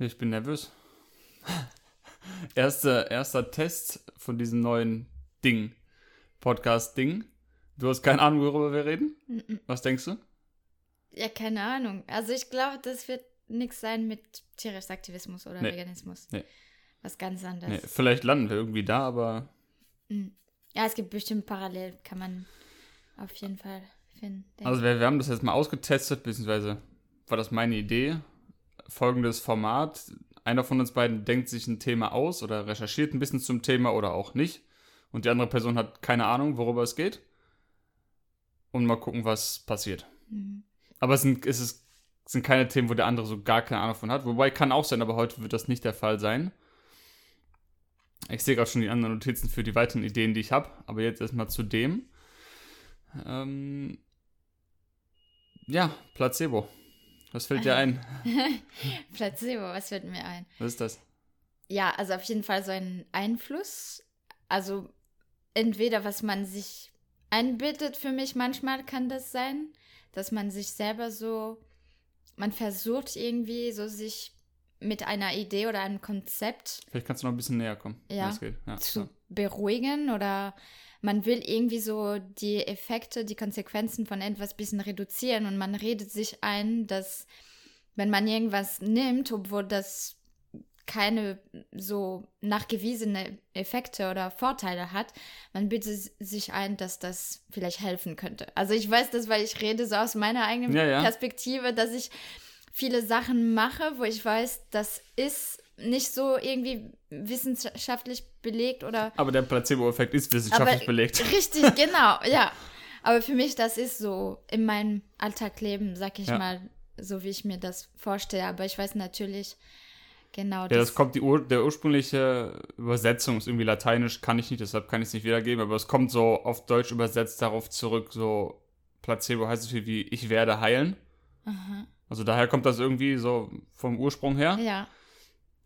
Ich bin nervös. erster, erster Test von diesem neuen Ding. Podcast-Ding. Du hast keine Ahnung, worüber wir reden? Was denkst du? Ja, keine Ahnung. Also ich glaube, das wird nichts sein mit tierischem Aktivismus oder Nee. Veganismus. Nee. Was ganz anderes. Nee, vielleicht landen wir irgendwie da, aber Mhm. Ja, es gibt bestimmt parallel, kann man auf jeden Fall finden. Also wir, wir haben das jetzt mal ausgetestet, beziehungsweise war das meine Idee. Folgendes Format. Einer von uns beiden denkt sich ein Thema aus oder recherchiert ein bisschen zum Thema oder auch nicht. Und die andere Person hat keine Ahnung, worüber es geht. Und mal gucken, was passiert. Mhm. Aber es sind, es ist, sind keine Themen, wo der andere so gar keine Ahnung von hat. Wobei kann auch sein, aber heute wird das nicht der Fall sein. Ich sehe gerade schon die anderen Notizen für die weiteren Ideen, die ich habe. Aber jetzt erstmal zu dem. Ähm, ja, Placebo. Was fällt dir ein? Placebo, was fällt mir ein? Was ist das? Ja, also auf jeden Fall so ein Einfluss. Also entweder was man sich einbildet, für mich manchmal kann das sein, dass man sich selber so, man versucht irgendwie so sich mit einer Idee oder einem Konzept Vielleicht kannst du noch ein bisschen näher kommen. wenn Ja. das geht. Ja, zu ja. beruhigen oder man will irgendwie so die Effekte, die Konsequenzen von etwas ein bisschen reduzieren und man redet sich ein, dass wenn man irgendwas nimmt, obwohl das keine so nachgewiesene Effekte oder Vorteile hat, man bittet sich ein, dass das vielleicht helfen könnte. Also ich weiß das, weil ich rede so aus meiner eigenen Ja, ja. Perspektive, dass ich viele Sachen mache, wo ich weiß, das ist nicht so irgendwie wissenschaftlich belegt oder Aber der Placebo-Effekt ist wissenschaftlich Aber- belegt. richtig, genau, ja. Aber für mich, das ist so in meinem Alltagleben, sag ich Ja. mal, so wie ich mir das vorstelle. Aber ich weiß natürlich genau Ja, das kommt, die Ur der ursprüngliche Übersetzung ist irgendwie lateinisch, kann ich nicht, deshalb kann ich es nicht wiedergeben, aber es kommt so auf Deutsch übersetzt darauf zurück, so Placebo heißt so viel wie ich werde heilen. Aha. Also daher kommt das irgendwie so vom Ursprung her. Ja,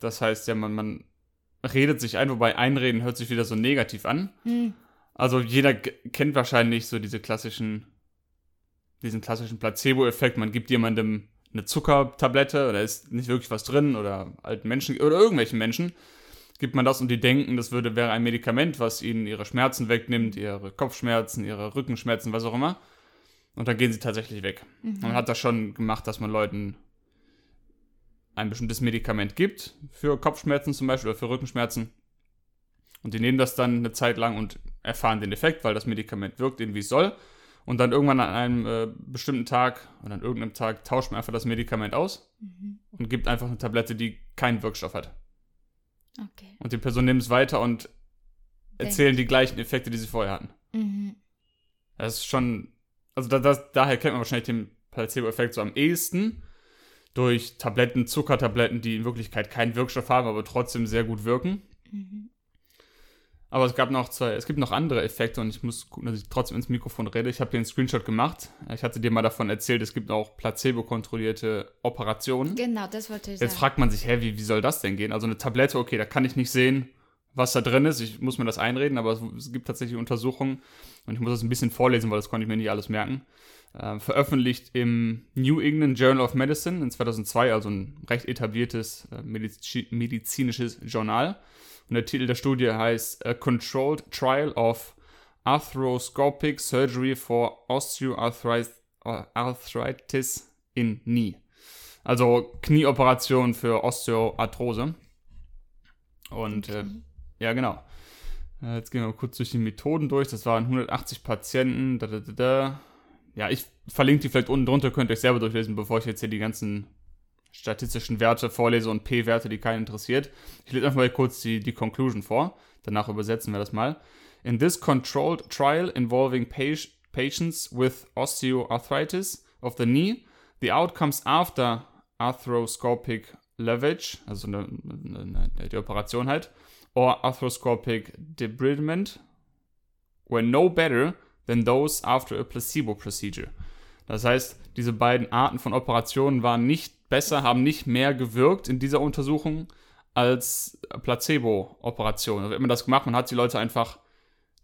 Das heißt ja, man, man redet sich ein, wobei einreden hört sich wieder so negativ an. hm. Also jeder kennt wahrscheinlich so diese klassischen, diesen klassischen Placebo-Effekt. Man gibt jemandem eine Zuckertablette oder ist nicht wirklich was drin oder alten Menschen oder irgendwelchen Menschen gibt man das und die denken, das würde wäre ein Medikament, was ihnen ihre Schmerzen wegnimmt, ihre Kopfschmerzen, ihre Rückenschmerzen, was auch immer. Und dann gehen sie tatsächlich weg. Man hat das schon gemacht, dass man Leuten ein bestimmtes Medikament gibt für Kopfschmerzen zum Beispiel oder für Rückenschmerzen. Und die nehmen das dann eine Zeit lang und erfahren den Effekt, weil das Medikament wirkt, wie es soll. Und dann irgendwann an einem äh, bestimmten Tag oder an irgendeinem Tag tauscht man einfach das Medikament aus und gibt einfach eine Tablette, die keinen Wirkstoff hat. okay. Und die Person nimmt es weiter und erzählen die gleichen Effekte, die sie vorher hatten. Mhm. Das ist schon, also da, das, daher kennt man wahrscheinlich den Placebo-Effekt so am ehesten. Durch Tabletten, Zuckertabletten, die in Wirklichkeit keinen Wirkstoff haben, aber trotzdem sehr gut wirken. Mhm. Aber es gab noch zwei, es gibt noch andere Effekte und ich muss gucken, dass ich trotzdem ins Mikrofon rede. Ich habe hier einen Screenshot gemacht. Ich hatte dir mal davon erzählt, es gibt auch placebo-kontrollierte Operationen. Genau, das wollte ich Jetzt sagen. fragt man sich, hä, wie, wie soll das denn gehen? Also eine Tablette, okay, da kann ich nicht sehen, was da drin ist. Ich muss mir das einreden, aber es, es gibt tatsächlich Untersuchungen und ich muss das ein bisschen vorlesen, weil das konnte ich mir nicht alles merken. Äh, veröffentlicht im New England Journal of Medicine in 2002, also ein recht etabliertes äh, medizi medizinisches Journal. Und der Titel der Studie heißt A Controlled Trial of Arthroscopic Surgery for Osteoarthritis Arthritis in Knee. Also Knieoperation für Osteoarthrose. Und äh, ja, genau. Äh, Jetzt gehen wir mal kurz durch die Methoden durch. Das waren 180 Patienten. Da, da, da, da. Ja, ich verlinke die vielleicht unten drunter, könnt ihr euch selber durchlesen, bevor ich jetzt hier die ganzen statistischen Werte vorlese und P-Werte, die keinen interessiert. Ich lese einfach mal kurz die, die Conclusion vor. Danach übersetzen wir das mal. In this controlled trial involving pa- patients with osteoarthritis of the knee, the outcomes after arthroscopic lavage, also eine, eine, die Operation halt, or arthroscopic debridement, were no better than those after a placebo procedure. Das heißt, diese beiden Arten von Operationen waren nicht besser, haben nicht mehr gewirkt in dieser Untersuchung als Placebo-Operationen. Also, wenn man das gemacht, man hat die Leute einfach,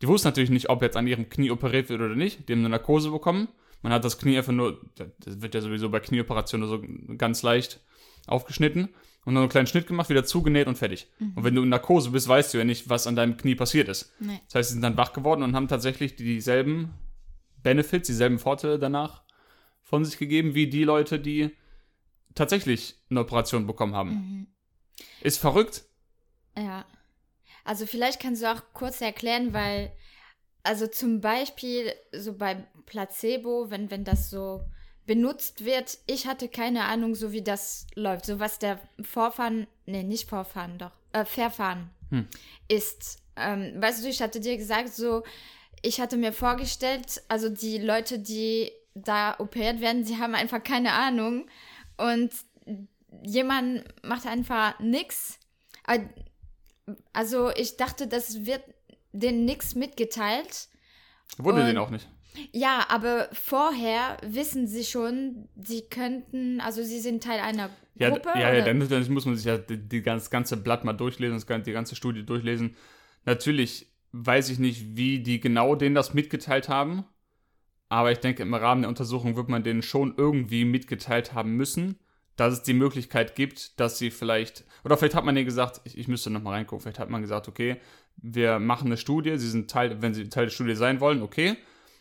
die wussten natürlich nicht, ob jetzt an ihrem Knie operiert wird oder nicht, die haben eine Narkose bekommen. Man hat das Knie einfach nur, das wird ja sowieso bei Knieoperationen so ganz leicht aufgeschnitten und dann einen kleinen Schnitt gemacht, wieder zugenäht und fertig. Mhm. Und wenn du in Narkose bist, weißt du ja nicht, was an deinem Knie passiert ist. Nee. Das heißt, sie sind dann wach geworden und haben tatsächlich dieselben Benefits, dieselben Vorteile danach von sich gegeben, wie die Leute, die tatsächlich eine Operation bekommen haben. Mhm. Ist verrückt. Ja. Also vielleicht kannst du auch kurz erklären, weil, also zum Beispiel so bei Placebo, wenn, wenn das so benutzt wird, ich hatte keine Ahnung, so wie das läuft. So was der Vorfahren, nee, nicht Vorfahren, doch, äh, Verfahren Hm. ist. Ähm, weißt du, ich hatte dir gesagt, so, ich hatte mir vorgestellt, also die Leute, die da operiert werden, die haben einfach keine Ahnung und jemand macht einfach nix. Aber also ich dachte, das wird denen nichts mitgeteilt. Wurde den auch nicht. Ja, aber vorher wissen sie schon, sie könnten, also sie sind Teil einer Ja, Gruppe. ja, ja dann, dann muss man sich ja die, die ganz, ganze Blatt mal durchlesen, die ganze Studie durchlesen. Natürlich weiß ich nicht, wie die genau denen das mitgeteilt haben, aber ich denke, im Rahmen der Untersuchung wird man denen schon irgendwie mitgeteilt haben müssen, dass es die Möglichkeit gibt, dass sie vielleicht, oder vielleicht hat man denen gesagt, ich, ich müsste nochmal reingucken, vielleicht hat man gesagt, okay, wir machen eine Studie, sie sind Teil, wenn sie Teil der Studie sein wollen, okay,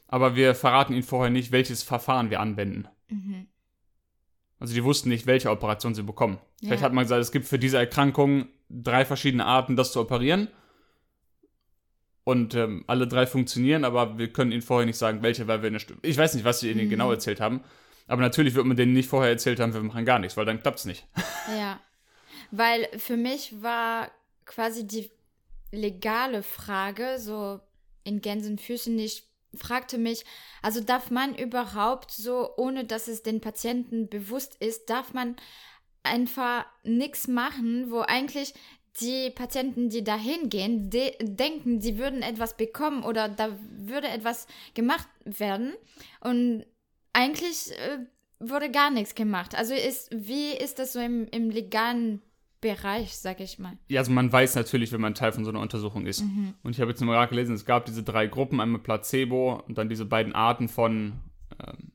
aber wir verraten ihnen vorher nicht, welches Verfahren wir anwenden. Mhm. Also die wussten nicht, welche Operation sie bekommen. Vielleicht Ja. hat man gesagt, es gibt für diese Erkrankung drei verschiedene Arten, das zu operieren. Und ähm, alle drei funktionieren, aber wir können ihnen vorher nicht sagen, welche, weil wir eine Stu Ich weiß nicht, was sie ihnen Mhm. genau erzählt haben. Aber natürlich wird man denen nicht vorher erzählt haben, wir machen gar nichts, weil dann klappt es nicht. Ja, weil für mich war quasi die legale Frage, so in Gänsenfüßen, ich fragte mich, also darf man überhaupt so, ohne dass es den Patienten bewusst ist, darf man einfach nichts machen, wo eigentlich die Patienten, die da hingehen, de denken, sie würden etwas bekommen oder da würde etwas gemacht werden und eigentlich äh, wurde gar nichts gemacht. Also ist, wie ist das so im, im legalen Bereich, sag ich mal? Ja, also man weiß natürlich, wenn man Teil von so einer Untersuchung ist. Mhm. Und ich habe jetzt im Rat gelesen, es gab diese drei Gruppen, einmal Placebo und dann diese beiden Arten von, ähm,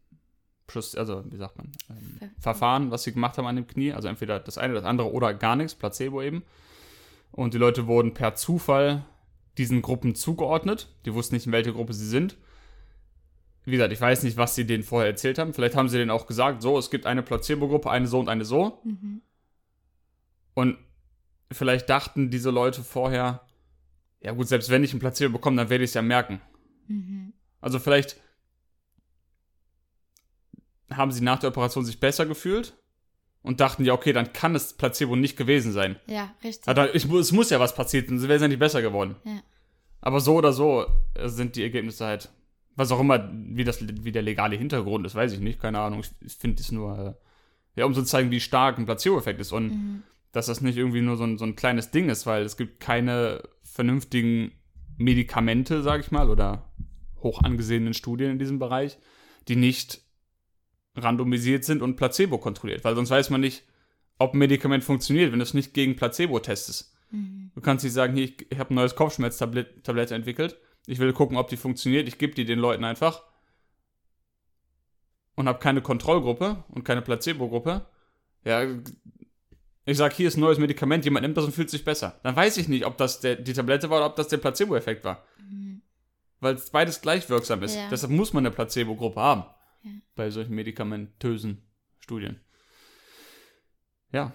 also wie sagt man, ähm, Ver- Verfahren, was sie gemacht haben an dem Knie. Also entweder das eine, das andere oder gar nichts, Placebo eben. Und die Leute wurden per Zufall diesen Gruppen zugeordnet. Die wussten nicht, in welche Gruppe sie sind. Wie gesagt, ich weiß nicht, was sie denen vorher erzählt haben. Vielleicht haben sie denen auch gesagt, so, es gibt eine Placebo-Gruppe, eine so und eine so. Mhm. Und vielleicht dachten diese Leute vorher, ja gut, selbst wenn ich ein Placebo bekomme, dann werde ich es ja merken. Mhm. Also vielleicht haben sie nach der Operation sich besser gefühlt und dachten, ja, okay, dann kann es Placebo nicht gewesen sein. Ja, richtig. Aber ich, es muss ja was passiert, sonst wäre es ja nicht besser geworden. Ja. Aber so oder so äh, sind die Ergebnisse halt, was auch immer, wie, das, wie der legale Hintergrund ist, weiß ich nicht, keine Ahnung. Ich, finde es nur, äh, ja, um so zu zeigen, wie stark ein Placebo-Effekt ist und Mhm. dass das nicht irgendwie nur so ein, so ein kleines Ding ist, weil es gibt keine vernünftigen Medikamente, sag ich mal, oder hoch angesehenen Studien in diesem Bereich, die nicht randomisiert sind und Placebo kontrolliert, weil sonst weiß man nicht, ob ein Medikament funktioniert, wenn du es nicht gegen Placebo testest. Mhm. Du kannst nicht sagen, hier, ich, ich habe ein neues Kopfschmerztablette entwickelt, ich will gucken, ob die funktioniert, ich gebe die den Leuten einfach und habe keine Kontrollgruppe und keine Placebo-Gruppe. Ja, ich sag, hier ist ein neues Medikament, jemand nimmt das und fühlt sich besser. Dann weiß ich nicht, ob das der, die Tablette war oder ob das der Placebo-Effekt war. Mhm. Weil es beides gleich wirksam ist. Ja. Deshalb muss man eine Placebo-Gruppe haben. Ja. Bei solchen medikamentösen Studien. Ja,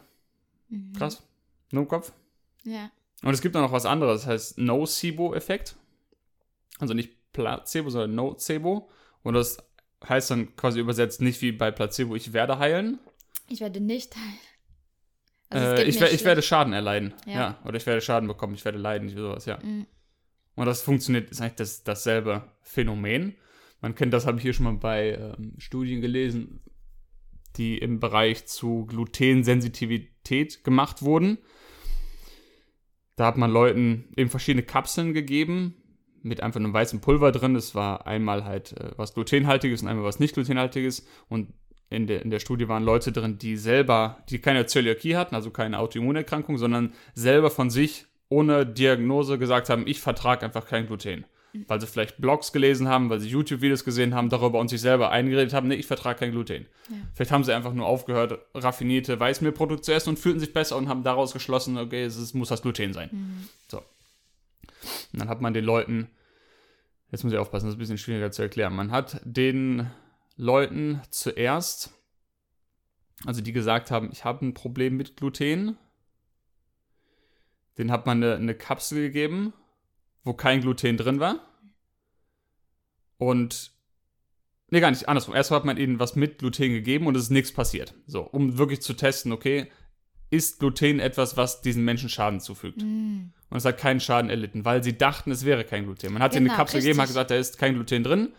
Mhm. krass. Nur im Kopf. Ja. Und es gibt auch noch was anderes, das heißt Nocebo-Effekt. Also nicht Placebo, sondern Nocebo. Und das heißt dann quasi übersetzt nicht wie bei Placebo, ich werde heilen. Ich werde nicht heilen. Also äh, ich, ich werde Schaden erleiden. Ja. Ja. Oder ich werde Schaden bekommen, ich werde leiden, sowas, ja. Mhm. Und das funktioniert, ist eigentlich das, dasselbe Phänomen. Man kennt das, habe ich hier schon mal bei ähm, Studien gelesen, die im Bereich zu Glutensensitivität gemacht wurden. Da hat man Leuten eben verschiedene Kapseln gegeben mit einfach einem weißen Pulver drin. Es war einmal halt äh, was glutenhaltiges und einmal was nicht glutenhaltiges. Und in der, in der Studie waren Leute drin, die selber, die keine Zöliakie hatten, also keine Autoimmunerkrankung, sondern selber von sich ohne Diagnose gesagt haben, ich vertrage einfach kein Gluten. Weil sie vielleicht Blogs gelesen haben, weil sie YouTube-Videos gesehen haben, darüber und sich selber eingeredet haben, nee, ich vertrage kein Gluten. Ja. Vielleicht haben sie einfach nur aufgehört, raffinierte Weißmehlprodukte zu essen und fühlten sich besser und haben daraus geschlossen, okay, es muss das Gluten sein. So. Und dann hat man den Leuten, jetzt muss ich aufpassen, das ist ein bisschen schwieriger zu erklären, man hat den Leuten zuerst, also die gesagt haben, ich habe ein Problem mit Gluten, den hat man eine, eine Kapsel gegeben, wo kein Gluten drin war. Und Nee, gar nicht. Andersrum. Erst hat man ihnen was mit Gluten gegeben und es ist nichts passiert. So, um wirklich zu testen, okay, ist Gluten etwas, was diesen Menschen Schaden zufügt? Mm. Und es hat keinen Schaden erlitten, weil sie dachten, es wäre kein Gluten. Man hat ihnen Genau, eine Kapsel gegeben, hat gesagt, da ist kein Gluten drin.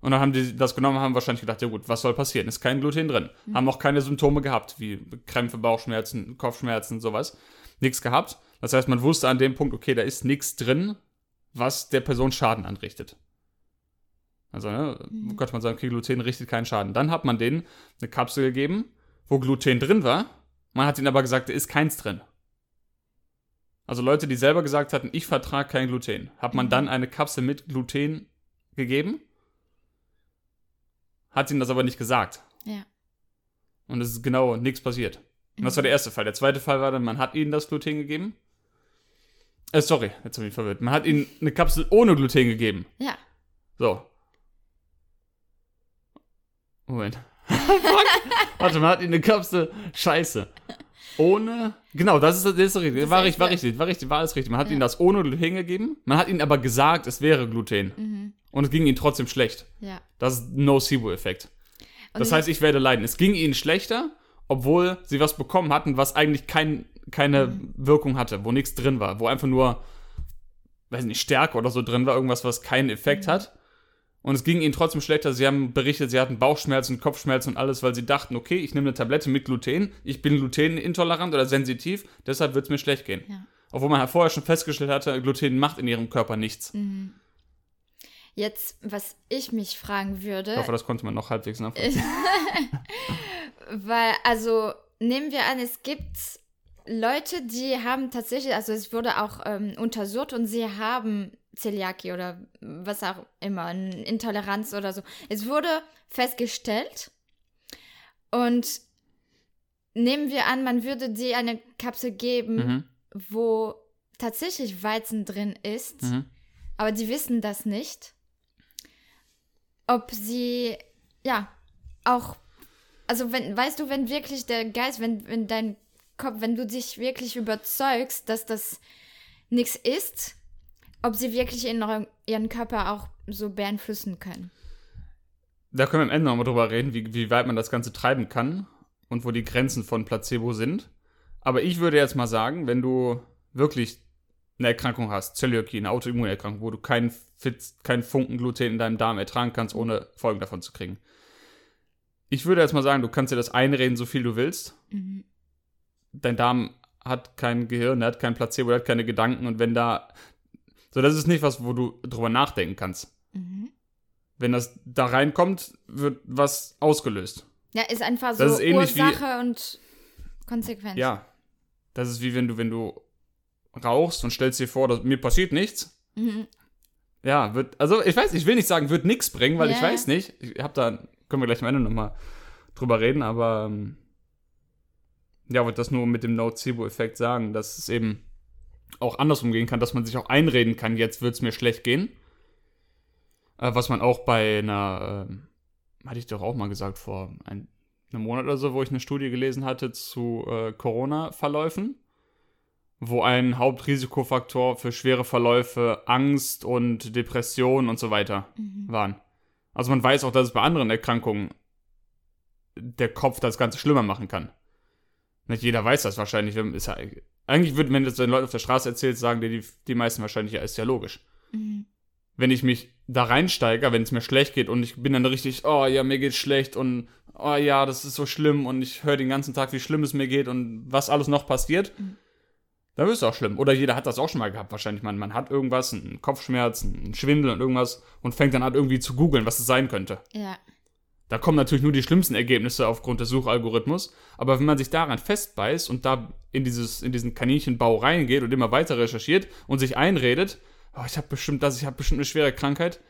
Und dann haben die das genommen und haben wahrscheinlich gedacht, ja gut, was soll passieren? Ist kein Gluten drin. Mhm. Haben auch keine Symptome gehabt, wie Krämpfe, Bauchschmerzen, Kopfschmerzen, sowas. Nichts gehabt. Das heißt, man wusste an dem Punkt, okay, da ist nichts drin, was der Person Schaden anrichtet. Also, ne, Mhm. könnte man sagen, okay, Gluten richtet keinen Schaden. Dann hat man denen eine Kapsel gegeben, wo Gluten drin war. Man hat ihnen aber gesagt, da ist keins drin. Also Leute, die selber gesagt hatten, ich vertrage kein Gluten, hat man Mhm. dann eine Kapsel mit Gluten gegeben, hat ihnen das aber nicht gesagt. Ja. Und es ist genau nichts passiert. Und das war Mhm. der erste Fall. Der zweite Fall war dann, man hat ihnen das Gluten gegeben. Äh, sorry, jetzt habe ich mich verwirrt. Man hat ihnen eine Kapsel ohne Gluten gegeben. Ja. So. Moment. Fuck. Warte, man hat ihnen eine Kapsel. Scheiße. Ohne. Genau, das ist, das ist richtig. Das War, richtig, war richtig, war richtig, war alles richtig. Man hat Ja. ihnen das ohne Gluten gegeben. Man hat ihnen aber gesagt, es wäre Gluten. Mhm. Und es ging ihnen trotzdem schlecht. Ja. Das ist Nocebo-Effekt. Das heißt, ich werde leiden. Es ging ihnen schlechter, obwohl sie was bekommen hatten, was eigentlich kein, keine Mhm. Wirkung hatte, wo nichts drin war, wo einfach nur, weiß nicht, Stärke oder so drin war, irgendwas, was keinen Effekt Mhm. hat. Und es ging ihnen trotzdem schlechter. Sie haben berichtet, sie hatten Bauchschmerzen, Kopfschmerzen und alles, weil sie dachten, okay, ich nehme eine Tablette mit Gluten, ich bin glutenintolerant oder sensitiv, deshalb wird es mir schlecht gehen. Ja. Obwohl man vorher schon festgestellt hatte, Gluten macht in ihrem Körper nichts. Mhm. Jetzt, was ich mich fragen würde, Ich hoffe, das konnte man noch halbwegs nachvollziehen. weil, also nehmen wir an, es gibt Leute, die haben tatsächlich, also es wurde auch ähm, untersucht und sie haben Zöliakie oder was auch immer, eine Intoleranz oder so. Es wurde festgestellt und nehmen wir an, man würde dir eine Kapsel geben, Mhm. wo tatsächlich Weizen drin ist, Mhm. aber die wissen das nicht. Ob sie, ja, auch, also wenn, weißt du, wenn wirklich der Geist, wenn, wenn dein Kopf, wenn du dich wirklich überzeugst, dass das nichts ist, ob sie wirklich in eurem- ihren Körper auch so beeinflussen können. Da können wir am Ende nochmal drüber reden, wie, wie weit man das Ganze treiben kann und wo die Grenzen von Placebo sind. Aber ich würde jetzt mal sagen, wenn du wirklich eine Erkrankung hast, Zöliakie, eine Autoimmunerkrankung, wo du keinen keinen Funken Gluten in deinem Darm ertragen kannst, ohne Folgen davon zu kriegen. Ich würde jetzt mal sagen, du kannst dir das einreden, so viel du willst. Mhm. Dein Darm hat kein Gehirn, er hat kein Placebo, er hat keine Gedanken und wenn da. So, das ist nicht was, wo du drüber nachdenken kannst. Mhm. Wenn das da reinkommt, wird was ausgelöst. Ja, ist einfach so Das ist ähnlich wie- Ursache und Konsequenz. Ja. Das ist wie wenn du, wenn du rauchst und stellst dir vor, dass mir passiert nichts. Mhm. Ja, wird, also ich weiß, ich will nicht sagen, wird nichts bringen, weil ich Ja. weiß nicht. Ich hab da, können wir gleich am Ende nochmal drüber reden, aber ähm, ja, wollte das nur mit dem Nocebo-Effekt sagen, dass es eben auch andersrum gehen kann, dass man sich auch einreden kann, jetzt wird es mir schlecht gehen. Äh, was man auch bei einer, ähm, hatte ich doch auch mal gesagt, vor ein, einem Monat oder so, wo ich eine Studie gelesen hatte zu äh, Corona-Verläufen, wo ein Hauptrisikofaktor für schwere Verläufe Angst und Depression und so weiter Mhm. waren. Also man weiß auch, dass es bei anderen Erkrankungen der Kopf das Ganze schlimmer machen kann. Nicht jeder weiß das wahrscheinlich. wenn- Ist ja, eigentlich würde, wenn du das den Leuten auf der Straße erzählst, sagen dir die, die meisten wahrscheinlich, ja, ist ja logisch. Mhm. Wenn ich mich da reinsteige, wenn es mir schlecht geht und ich bin dann richtig, oh ja, mir geht's schlecht und oh ja, das ist so schlimm und ich höre den ganzen Tag, wie schlimm es mir geht und was alles noch passiert, Mhm. dann wird es auch schlimm. Oder jeder hat das auch schon mal gehabt, wahrscheinlich. Man, man hat irgendwas, einen Kopfschmerz, einen Schwindel und irgendwas und fängt dann an, irgendwie zu googeln, was es sein könnte. Ja. Da kommen natürlich nur die schlimmsten Ergebnisse aufgrund des Suchalgorithmus. Aber wenn man sich daran festbeißt und da in, dieses, in diesen Kaninchenbau reingeht und immer weiter recherchiert und sich einredet, oh, ich habe bestimmt das, ich habe bestimmt eine schwere Krankheit.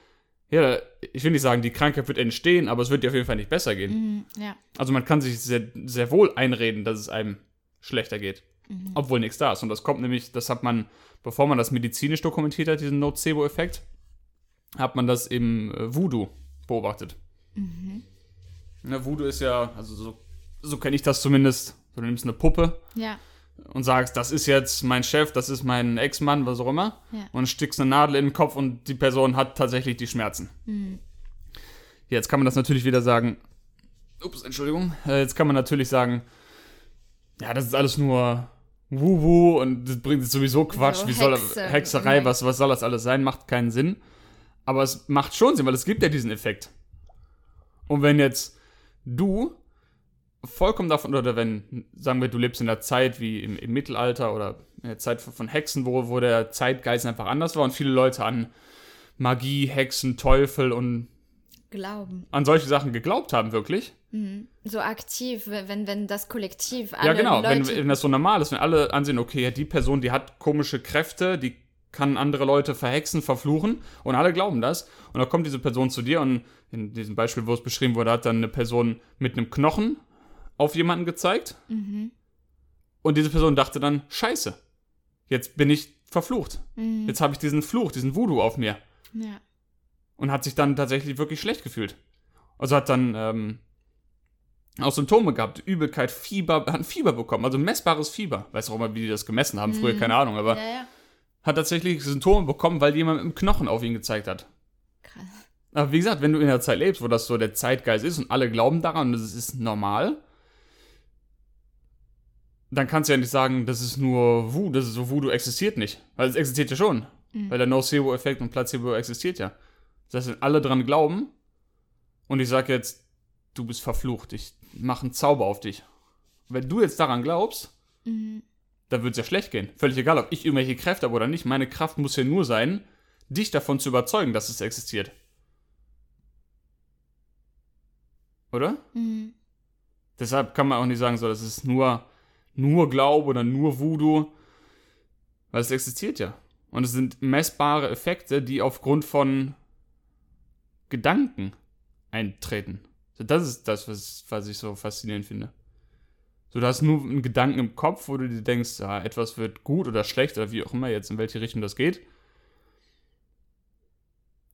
Ja, ich will nicht sagen, die Krankheit wird entstehen, aber es wird dir auf jeden Fall nicht besser gehen. Mhm, ja. Also man kann sich sehr, sehr wohl einreden, dass es einem schlechter geht, Mhm. obwohl nichts da ist. Und das kommt nämlich, das hat man, bevor man das medizinisch dokumentiert hat, diesen Nocebo-Effekt, hat man das im äh, Voodoo beobachtet. Mhm. Ne, Voodoo ist ja, also so, so kenne ich das zumindest. So, du nimmst eine Puppe Ja. und sagst, das ist jetzt mein Chef, das ist mein Ex-Mann, was auch immer. Ja. Und stickst eine Nadel in den Kopf und die Person hat tatsächlich die Schmerzen. Jetzt kann man das natürlich wieder sagen. Ups, Entschuldigung. Äh, Jetzt kann man natürlich sagen, ja, das ist alles nur Wuhu und das bringt sowieso Quatsch. So Wie soll Hexe. Hexerei, was, was soll das alles sein? Macht keinen Sinn. Aber es macht schon Sinn, weil es gibt ja diesen Effekt. Und wenn jetzt du vollkommen davon, oder wenn, sagen wir, du lebst in der Zeit wie im, im Mittelalter oder in der Zeit von Hexen, wo, wo der Zeitgeist einfach anders war und viele Leute an Magie, Hexen, Teufel und Glauben. an solche Sachen geglaubt haben, wirklich. So aktiv, wenn, wenn das Kollektiv alle ja, genau. Wenn, Leute wenn das so normal ist, wenn alle ansehen, okay, ja, die Person, die hat komische Kräfte, die kann andere Leute verhexen, verfluchen und alle glauben das. Und dann kommt diese Person zu dir und in diesem Beispiel, wo es beschrieben wurde, hat dann eine Person mit einem Knochen auf jemanden gezeigt. Und diese Person dachte dann, scheiße, jetzt bin ich verflucht. Jetzt habe ich diesen Fluch, diesen Voodoo auf mir. ja. und hat sich dann tatsächlich wirklich schlecht gefühlt. Also hat dann ähm, auch Symptome gehabt, Übelkeit, Fieber, hat ein Fieber bekommen, also messbares Fieber. Weiß auch immer, wie die das gemessen haben, früher keine Ahnung, aber ja, ja. Hat tatsächlich Symptome bekommen, weil jemand mit dem Knochen auf ihn gezeigt hat. Krass. Aber wie gesagt, wenn du in der Zeit lebst, wo das so der Zeitgeist ist und alle glauben daran und das ist normal, dann kannst du ja nicht sagen, das ist nur Wu, das ist so Voodoo existiert nicht. Weil es existiert ja schon. Weil der Nocebo-Effekt und Placebo existiert ja. Das heißt, wenn alle dran glauben und ich sage jetzt, du bist verflucht, ich mache einen Zauber auf dich. Wenn du jetzt daran glaubst, dann wird es ja schlecht gehen. Völlig egal, ob ich irgendwelche Kräfte habe oder nicht. Meine Kraft muss ja nur sein, dich davon zu überzeugen, dass es existiert. Oder? Mhm. Deshalb kann man auch nicht sagen, so, das ist nur, nur Glaube oder nur Voodoo, weil es existiert ja. Und es sind messbare Effekte, die aufgrund von Gedanken eintreten. Das ist das, was, was ich so faszinierend finde. So, du hast nur einen Gedanken im Kopf, wo du dir denkst, ja, etwas wird gut oder schlecht oder wie auch immer jetzt, in welche Richtung das geht.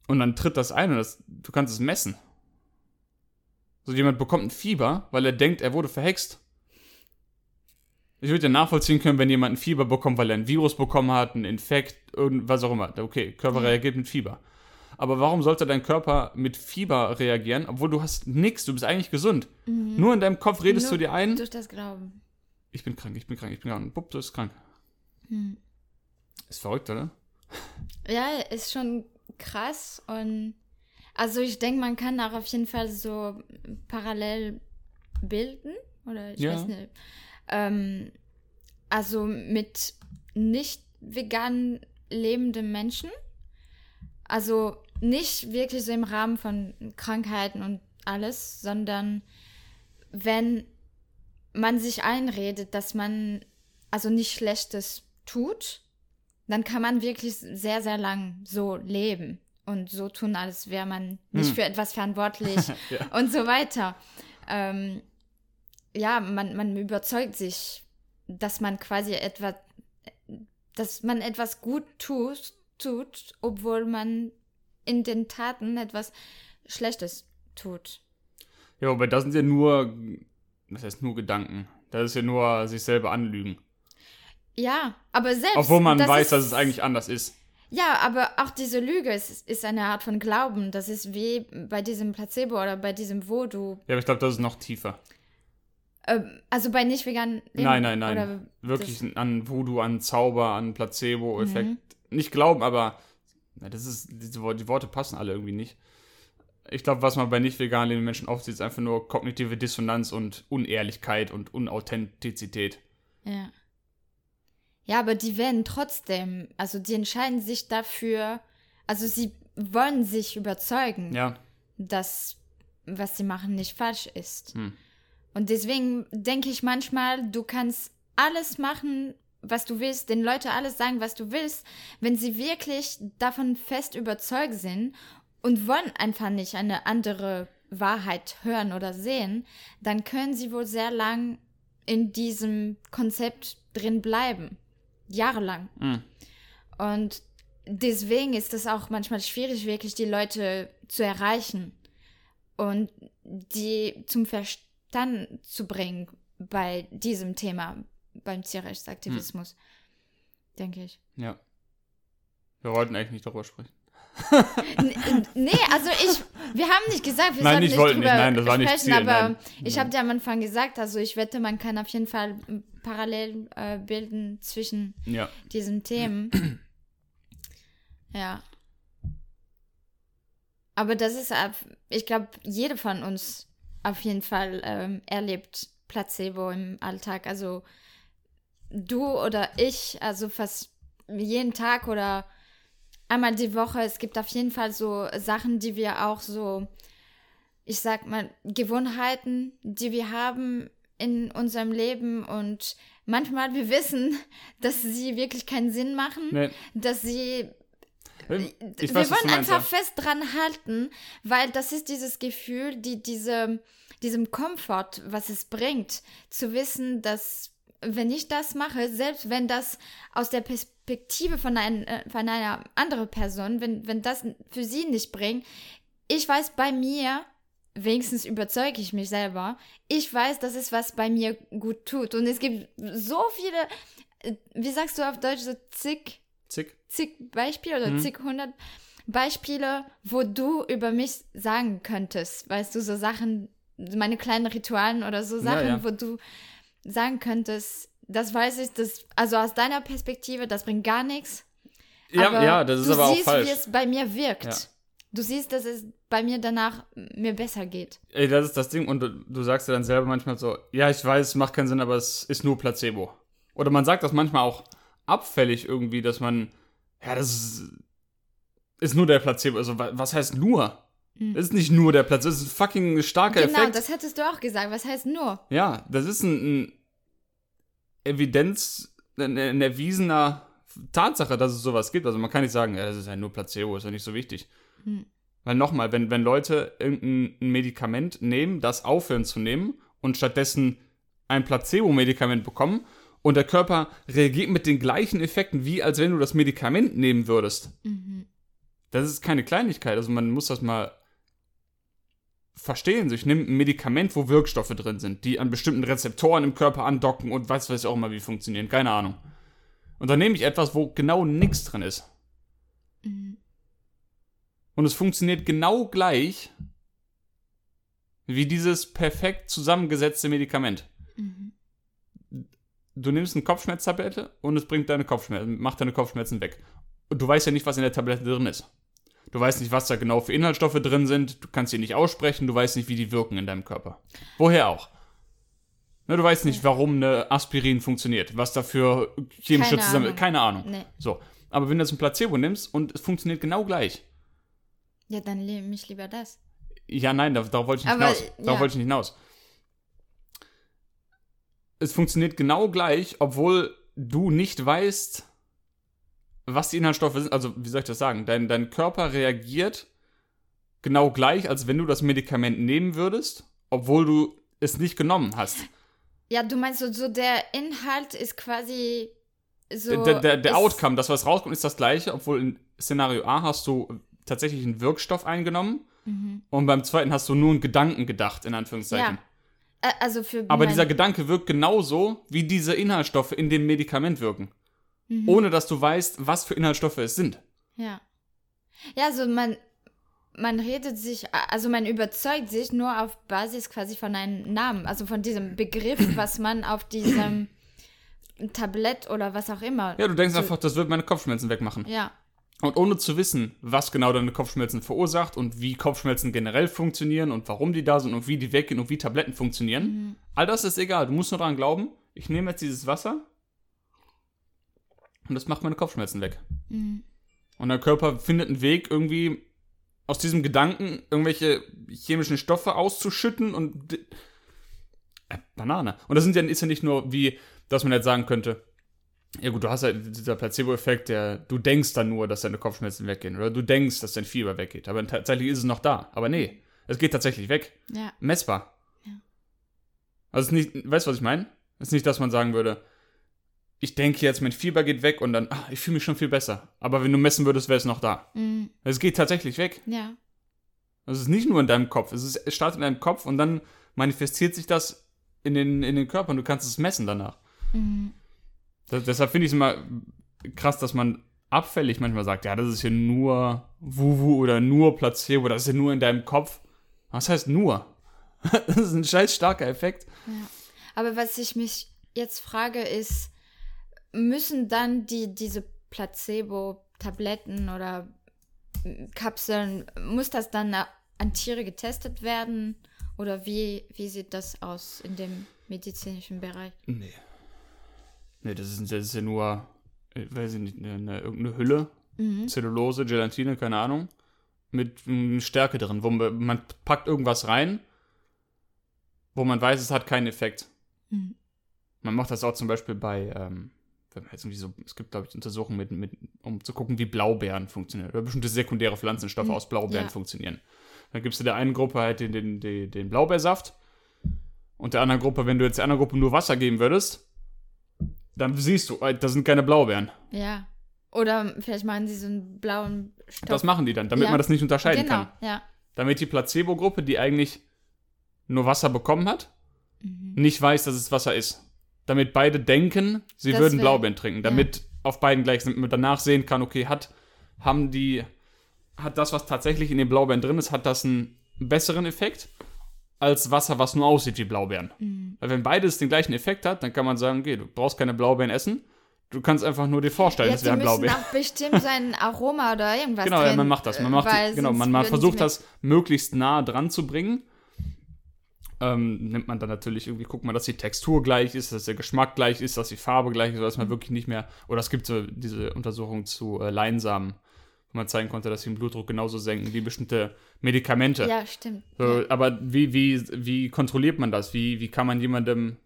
Und dann tritt das ein und das, du kannst es messen. So jemand bekommt ein Fieber, weil er denkt, er wurde verhext. Ich würde ja nachvollziehen können, wenn jemand ein Fieber bekommt, weil er ein Virus bekommen hat, einen Infekt, irgendwas auch immer. Okay, Körper reagiert mit Fieber. Aber warum sollte dein Körper mit Fieber reagieren, obwohl du hast nichts, du bist eigentlich gesund. Nur in deinem Kopf redest Mhm. Nur du dir ein, Durch das Glauben. ich bin krank, ich bin krank, ich bin krank. Und bupp, du bist krank. Hm. Ist verrückt, oder? Ja, ist schon krass und also ich denke, man kann auch auf jeden Fall so parallel bilden oder ich Ja. weiß nicht. Ähm, also mit nicht vegan lebenden Menschen. Also nicht wirklich so im Rahmen von Krankheiten und alles, sondern wenn man sich einredet, dass man also nicht Schlechtes tut, dann kann man wirklich sehr, sehr lang so leben und so tun, als wäre man nicht Hm. für etwas verantwortlich Ja. und so weiter. Ähm, ja, man, man überzeugt sich, dass man quasi etwas, dass man etwas gut tut, tut, obwohl man in den Taten etwas Schlechtes tut. Ja, aber das sind ja nur, das heißt nur Gedanken. Das ist ja nur sich selber anlügen. Ja, aber selbst. Obwohl man das weiß, ist, dass es eigentlich anders ist. Ja, aber auch diese Lüge ist, ist eine Art von Glauben. Das ist wie bei diesem Placebo oder bei diesem Voodoo. Ja, aber ich glaube, das ist noch tiefer. Ähm, also bei nicht veganen. Nein, nein, nein. Oder Wirklich das- an Voodoo, an Zauber, an Placebo-Effekt. Mhm. Nicht glauben, aber ja, das ist, die Worte passen alle irgendwie nicht. Ich glaube, was man bei nicht vegan lebenden Menschen oft sieht, ist einfach nur kognitive Dissonanz und Unehrlichkeit und Unauthentizität. Ja. Ja, aber die werden trotzdem, also die entscheiden sich dafür, also sie wollen sich überzeugen, Ja, dass was sie machen nicht falsch ist. Hm. Und deswegen denke ich manchmal, du kannst alles machen, was du willst, den Leuten alles sagen, was du willst, wenn sie wirklich davon fest überzeugt sind und wollen einfach nicht eine andere Wahrheit hören oder sehen, dann können sie wohl sehr lang in diesem Konzept drin bleiben. Jahrelang. Mhm. Und deswegen ist es auch manchmal schwierig, wirklich die Leute zu erreichen und die zum Verstand zu bringen bei diesem Thema, beim Tierrechtsaktivismus, hm. denke ich. Ja. Wir wollten eigentlich nicht darüber sprechen. nee, also ich, wir haben nicht gesagt, wir nein, ich nicht wollte nicht, nein, das war nicht sprechen, Ziel, aber nein. ich habe dir am Anfang gesagt, also ich wette, man kann auf jeden Fall parallel äh, bilden zwischen ja. diesen Themen. ja. Aber das ist, ich glaube, jede von uns auf jeden Fall ähm, erlebt Placebo im Alltag. Also du oder ich, also fast jeden Tag oder einmal die Woche. Es gibt auf jeden Fall so Sachen, die wir auch so, ich sag mal, Gewohnheiten, die wir haben in unserem Leben und manchmal wir wissen, dass sie wirklich keinen Sinn machen, nee. dass sie ich wir wollen einfach fest dran halten, weil das ist dieses Gefühl, die diese diesem Komfort, was es bringt, zu wissen, dass wenn ich das mache, selbst wenn das aus der Perspektive von, ein, äh, von einer anderen Person, wenn, wenn das für sie nicht bringt, ich weiß bei mir, wenigstens überzeuge ich mich selber, ich weiß, dass es was bei mir gut tut. Und es gibt so viele, äh, wie sagst du auf Deutsch, so zig, zig, zig Beispiele oder mhm. zig hundert Beispiele, wo du über mich sagen könntest, weißt du, so Sachen, meine kleinen Ritualen oder so Sachen, ja, ja. wo du sagen könntest, das weiß ich, das, also aus deiner Perspektive, das bringt gar nichts. Ja, ja, das ist aber auch falsch. Du siehst, wie es bei mir wirkt. Ja. Du siehst, dass es bei mir danach mir besser geht. Ey, das ist das Ding. Und du, du sagst ja dann selber manchmal so, ja, ich weiß, es macht keinen Sinn, aber es ist nur Placebo. Oder man sagt das manchmal auch abfällig irgendwie, dass man, ja, das ist, ist nur der Placebo. Also, was heißt nur? Mhm. Das ist nicht nur der Platz, das ist ein fucking starker genau, Effekt. Genau, das hättest du auch gesagt. Was heißt nur? Ja, das ist ein, ein Evidenz, ein, ein, erwiesener Tatsache, dass es sowas gibt. Also man kann nicht sagen, ja, das ist ja nur Placebo, ist ja nicht so wichtig. Mhm. Weil nochmal, wenn, wenn Leute irgendein Medikament nehmen, das aufhören zu nehmen und stattdessen ein Placebo-Medikament bekommen und der Körper reagiert mit den gleichen Effekten, wie als wenn du das Medikament nehmen würdest. Mhm. Das ist keine Kleinigkeit. Also man muss das mal verstehen. Ich nehme ein Medikament, wo Wirkstoffe drin sind, die an bestimmten Rezeptoren im Körper andocken und was weiß ich auch immer, wie funktionieren. Keine Ahnung. Und dann nehme ich etwas, wo genau nichts drin ist. Mhm. Und es funktioniert genau gleich wie dieses perfekt zusammengesetzte Medikament. Mhm. Du nimmst eine Kopfschmerztablette und es bringt deine Kopfschmerzen, macht deine Kopfschmerzen weg. Und du weißt ja nicht, was in der Tablette drin ist. Du weißt nicht, was da genau für Inhaltsstoffe drin sind. Du kannst sie nicht aussprechen. Du weißt nicht, wie die wirken in deinem Körper. Woher auch? Ne, du weißt nicht, warum eine Aspirin funktioniert. Was dafür chemische zusammen. Keine Ahnung. Nee. So. Aber wenn du jetzt ein Placebo nimmst und es funktioniert genau gleich. Ja, dann nehme ich lieber das. Ja, nein, darauf, darauf wollte ich nicht Aber, hinaus. Darauf ja. wollte ich nicht hinaus. Es funktioniert genau gleich, obwohl du nicht weißt, was die Inhaltsstoffe sind, also wie soll ich das sagen? Dein, dein Körper reagiert genau gleich, als wenn du das Medikament nehmen würdest, obwohl du es nicht genommen hast. Ja, du meinst so, so der Inhalt ist quasi so. Der, der, der Outcome, das, was rauskommt, ist das gleiche, obwohl in Szenario A hast du tatsächlich einen Wirkstoff eingenommen mhm. und beim zweiten hast du nur einen Gedanken gedacht, in Anführungszeichen. Ja. Also für Aber dieser Gedanke wirkt genauso, wie diese Inhaltsstoffe in dem Medikament wirken mhm. ohne dass du weißt, was für Inhaltsstoffe es sind. Ja. Ja, also man, man redet sich, also man überzeugt sich nur auf Basis quasi von einem Namen, also von diesem Begriff, was man auf diesem Tablett oder was auch immer. Ja, du denkst einfach, das wird meine Kopfschmerzen wegmachen. Ja. Und ohne zu wissen, was genau deine Kopfschmerzen verursacht und wie Kopfschmerzen generell funktionieren und warum die da sind und wie die weggehen und wie Tabletten funktionieren, mhm. all das ist egal. Du musst nur daran glauben, ich nehme jetzt dieses Wasser und das macht meine Kopfschmerzen weg. Mhm. Und der Körper findet einen Weg, irgendwie aus diesem Gedanken irgendwelche chemischen Stoffe auszuschütten und. Äh, Banane. Und das sind ja, ist ja nicht nur wie, dass man jetzt sagen könnte, Ja gut, du hast halt dieser Placebo-Effekt, der du denkst dann nur, dass deine Kopfschmerzen weggehen oder du denkst, dass dein Fieber weggeht, aber tatsächlich ist es noch da. Aber nee, es geht tatsächlich weg. Ja. Messbar. Ja. Also es ist nicht, weißt du, was ich meine? Es ist nicht, dass man sagen würde, ich denke jetzt, mein Fieber geht weg und dann, ach, ich fühle mich schon viel besser. Aber wenn du messen würdest, wäre es noch da. Mhm. Es geht tatsächlich weg. Ja. Also es ist nicht nur in deinem Kopf. Es, ist, es startet in deinem Kopf und dann manifestiert sich das in den, in den Körper und du kannst es messen danach. Mhm. Das, deshalb finde ich es immer krass, dass man abfällig manchmal sagt, ja, das ist ja nur Wuhu oder nur Placebo, das ist ja nur in deinem Kopf. Was heißt nur? Das ist ein scheiß starker Effekt. Ja. Aber was ich mich jetzt frage, ist, müssen dann die, diese Placebo-Tabletten oder Kapseln, muss das dann an Tiere getestet werden? Oder wie, wie sieht das aus in dem medizinischen Bereich? Nee. Nee, das ist, das ist ja nur, ich weiß ich nicht, eine, irgendeine Hülle, Mhm. Zellulose, Gelatine, keine Ahnung, mit Stärke drin, wo man, man packt irgendwas rein, wo man weiß, es hat keinen Effekt. Mhm. Man macht das auch zum Beispiel bei, ähm, wenn man jetzt irgendwie so, es gibt, glaube ich, Untersuchungen, mit, mit, um zu gucken, wie Blaubeeren funktionieren. Oder bestimmte sekundäre Pflanzenstoffe Mhm, aus Blaubeeren ja. funktionieren. Dann gibst du der einen Gruppe halt den, den, den, den Blaubeersaft und der anderen Gruppe, wenn du jetzt der anderen Gruppe nur Wasser geben würdest, dann siehst du, äh, das sind keine Blaubeeren. Ja. Oder vielleicht machen sie so einen blauen Stoff. Das machen die dann, damit Ja. man das nicht unterscheiden genau, kann. ja. Damit die Placebo-Gruppe, die eigentlich nur Wasser bekommen hat, Mhm. nicht weiß, dass es Wasser ist. Damit beide denken, sie Das würden Blaubeeren trinken. Damit auf beiden gleich sind, man danach sehen kann, okay, hat, haben die, hat das, was tatsächlich in den Blaubeeren drin ist, hat das einen besseren Effekt als Wasser, was nur aussieht wie Blaubeeren. Mhm. Weil wenn beides den gleichen Effekt hat, dann kann man sagen, okay, du brauchst keine Blaubeeren essen, du kannst einfach nur dir vorstellen, Ja, es wären Blaubeeren. auch bestimmt sein Aroma oder irgendwas Genau, ja, drin, man macht das. Man macht die, genau, man, man versucht das möglichst nah dran zu bringen. Ähm, nimmt man dann natürlich irgendwie, guckt man, dass die Textur gleich ist, dass der Geschmack gleich ist, dass die Farbe gleich ist, dass man wirklich nicht mehr. Oder es gibt so diese Untersuchung zu äh, Leinsamen, wo man zeigen konnte, dass sie den Blutdruck genauso senken wie bestimmte Medikamente. Ja, stimmt. So, ja. Aber wie, wie, wie kontrolliert man das? Wie, wie kann man jemandem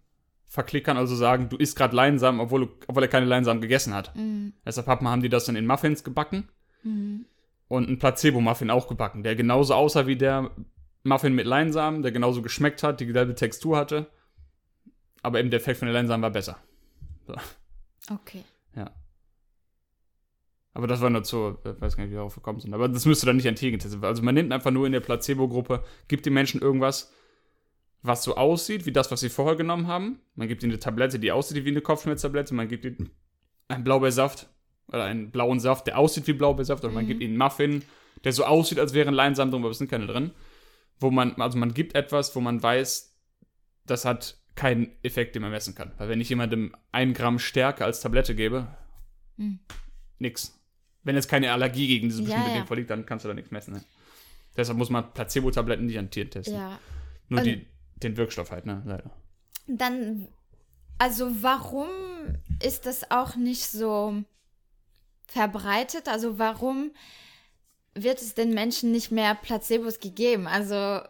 verklickern, also sagen, du isst gerade Leinsamen, obwohl, obwohl er keine Leinsamen gegessen hat? Mhm. Deshalb haben die das dann in Muffins gebacken Mhm. und einen Placebo-Muffin auch gebacken, der genauso aussah wie der Muffin mit Leinsamen, der genauso geschmeckt hat, dieselbe Textur hatte. Aber eben der Effekt von den Leinsamen war besser. Okay. Ja. Aber das war nur zu, ich weiß gar nicht, wie wir darauf gekommen sind. Aber das müsste dann nicht an Tieren getestet werden. Also man nimmt einfach nur in der Placebo-Gruppe, gibt den Menschen irgendwas, was so aussieht, wie das, was sie vorher genommen haben. Man gibt ihnen eine Tablette, die aussieht wie eine Kopfschmerztablette. Man gibt ihnen einen Blaubeersaft oder einen blauen Saft, der aussieht wie Blaubeersaft. Oder man Mhm. gibt ihnen einen Muffin, der so aussieht, als wären Leinsamen drin, aber es sind keine drin. Wo man, also man gibt etwas, wo man weiß, das hat keinen Effekt, den man messen kann. Weil wenn ich jemandem ein Gramm Stärke als Tablette gebe, Mhm. nix. Wenn jetzt keine Allergie gegen dieses Ja, bestimmte ja. Ding vorliegt, dann kannst du da nichts messen. Ne? Deshalb muss man Placebo-Tabletten nicht an Tieren testen. Ja. Nur die, den Wirkstoff halt, ne? Leider. Dann, also warum ist das auch nicht so verbreitet? Also warum wird es den Menschen nicht mehr Placebos gegeben? Also,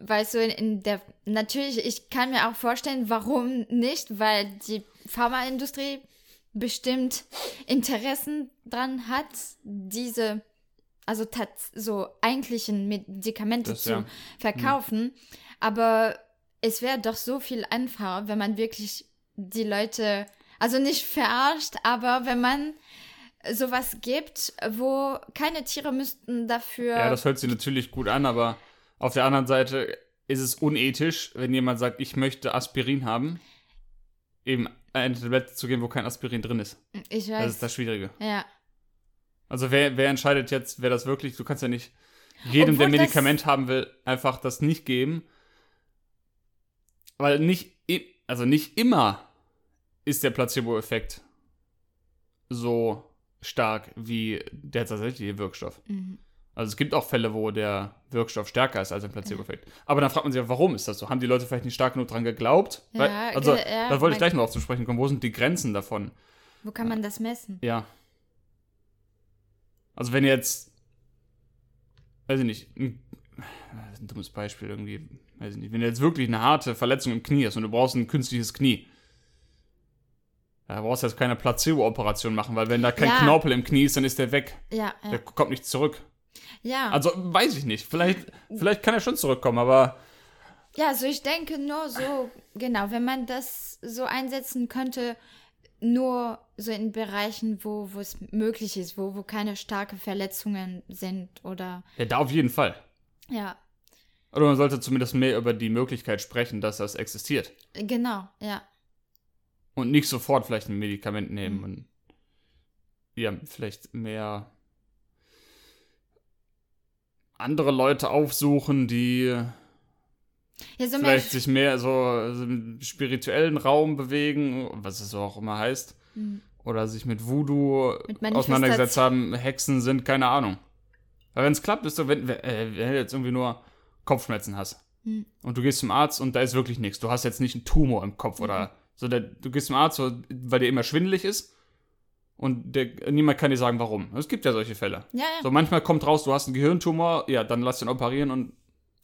weißt du, in, in der, natürlich, ich kann mir auch vorstellen, warum nicht, weil die Pharmaindustrie bestimmt Interessen dran hat, diese, also tats so eigentlichen Medikamente Das, zu ja. verkaufen. Aber es wäre doch so viel einfacher, wenn man wirklich die Leute, also nicht verarscht, aber wenn man sowas gibt, wo keine Tiere müssten dafür. Ja, das hört sich natürlich gut an, aber auf der anderen Seite ist es unethisch, wenn jemand sagt, ich möchte Aspirin haben, eben eine Tablette zu geben, wo kein Aspirin drin ist. ich Das weiß. ist das Schwierige. ja. Also wer, wer entscheidet jetzt, wer das wirklich, du kannst ja nicht jedem, Obwohl der das- Medikament haben will, einfach das nicht geben. Weil nicht, also nicht immer ist der Placebo-Effekt so stark wie der tatsächliche Wirkstoff. Mhm. Also es gibt auch Fälle, wo der Wirkstoff stärker ist als ein Placebo-Effekt. Aber dann fragt man sich, ja, warum ist das so? Haben die Leute vielleicht nicht stark genug dran geglaubt? Ja, Weil, also, ja, da wollte ich gleich noch auf zu sprechen kommen. Wo sind die Grenzen davon? Wo kann man das messen? Ja. Also wenn jetzt, weiß ich nicht, ein, ein dummes Beispiel irgendwie, weiß ich nicht, wenn du jetzt wirklich eine harte Verletzung im Knie hast und du brauchst ein künstliches Knie, Da brauchst du jetzt keine Placebo-Operation machen, weil wenn da kein Ja. Knorpel im Knie ist, dann ist der weg. Ja, ja. Der kommt nicht zurück. ja. Also weiß ich nicht. Vielleicht, vielleicht kann er schon zurückkommen, aber Ja, also ich denke nur so, genau, wenn man das so einsetzen könnte, nur so in Bereichen, wo, wo es möglich ist, wo, wo keine starke Verletzungen sind oder ja, da auf jeden Fall. ja, Oder man sollte zumindest mehr über die Möglichkeit sprechen, dass das existiert. genau, ja. Und nicht sofort vielleicht ein Medikament nehmen Mhm. und ja, vielleicht mehr andere Leute aufsuchen, die Ja, so vielleicht sich mehr so, im spirituellen Raum bewegen, was es so auch immer heißt. Mhm. Oder sich mit Voodoo Mit auseinandergesetzt haben, Hexen sind, keine Ahnung. Weil wenn es klappt, ist so, wenn, wenn, äh, wenn du jetzt irgendwie nur Kopfschmerzen hast Mhm. und du gehst zum Arzt und da ist wirklich nichts. Du hast jetzt nicht einen Tumor im Kopf oder so. Der, du gehst zum Arzt, weil dir immer schwindelig ist und der, niemand kann dir sagen, warum. Es gibt ja solche Fälle. ja, ja, So manchmal kommt raus, du hast einen Gehirntumor, ja, dann lass den operieren und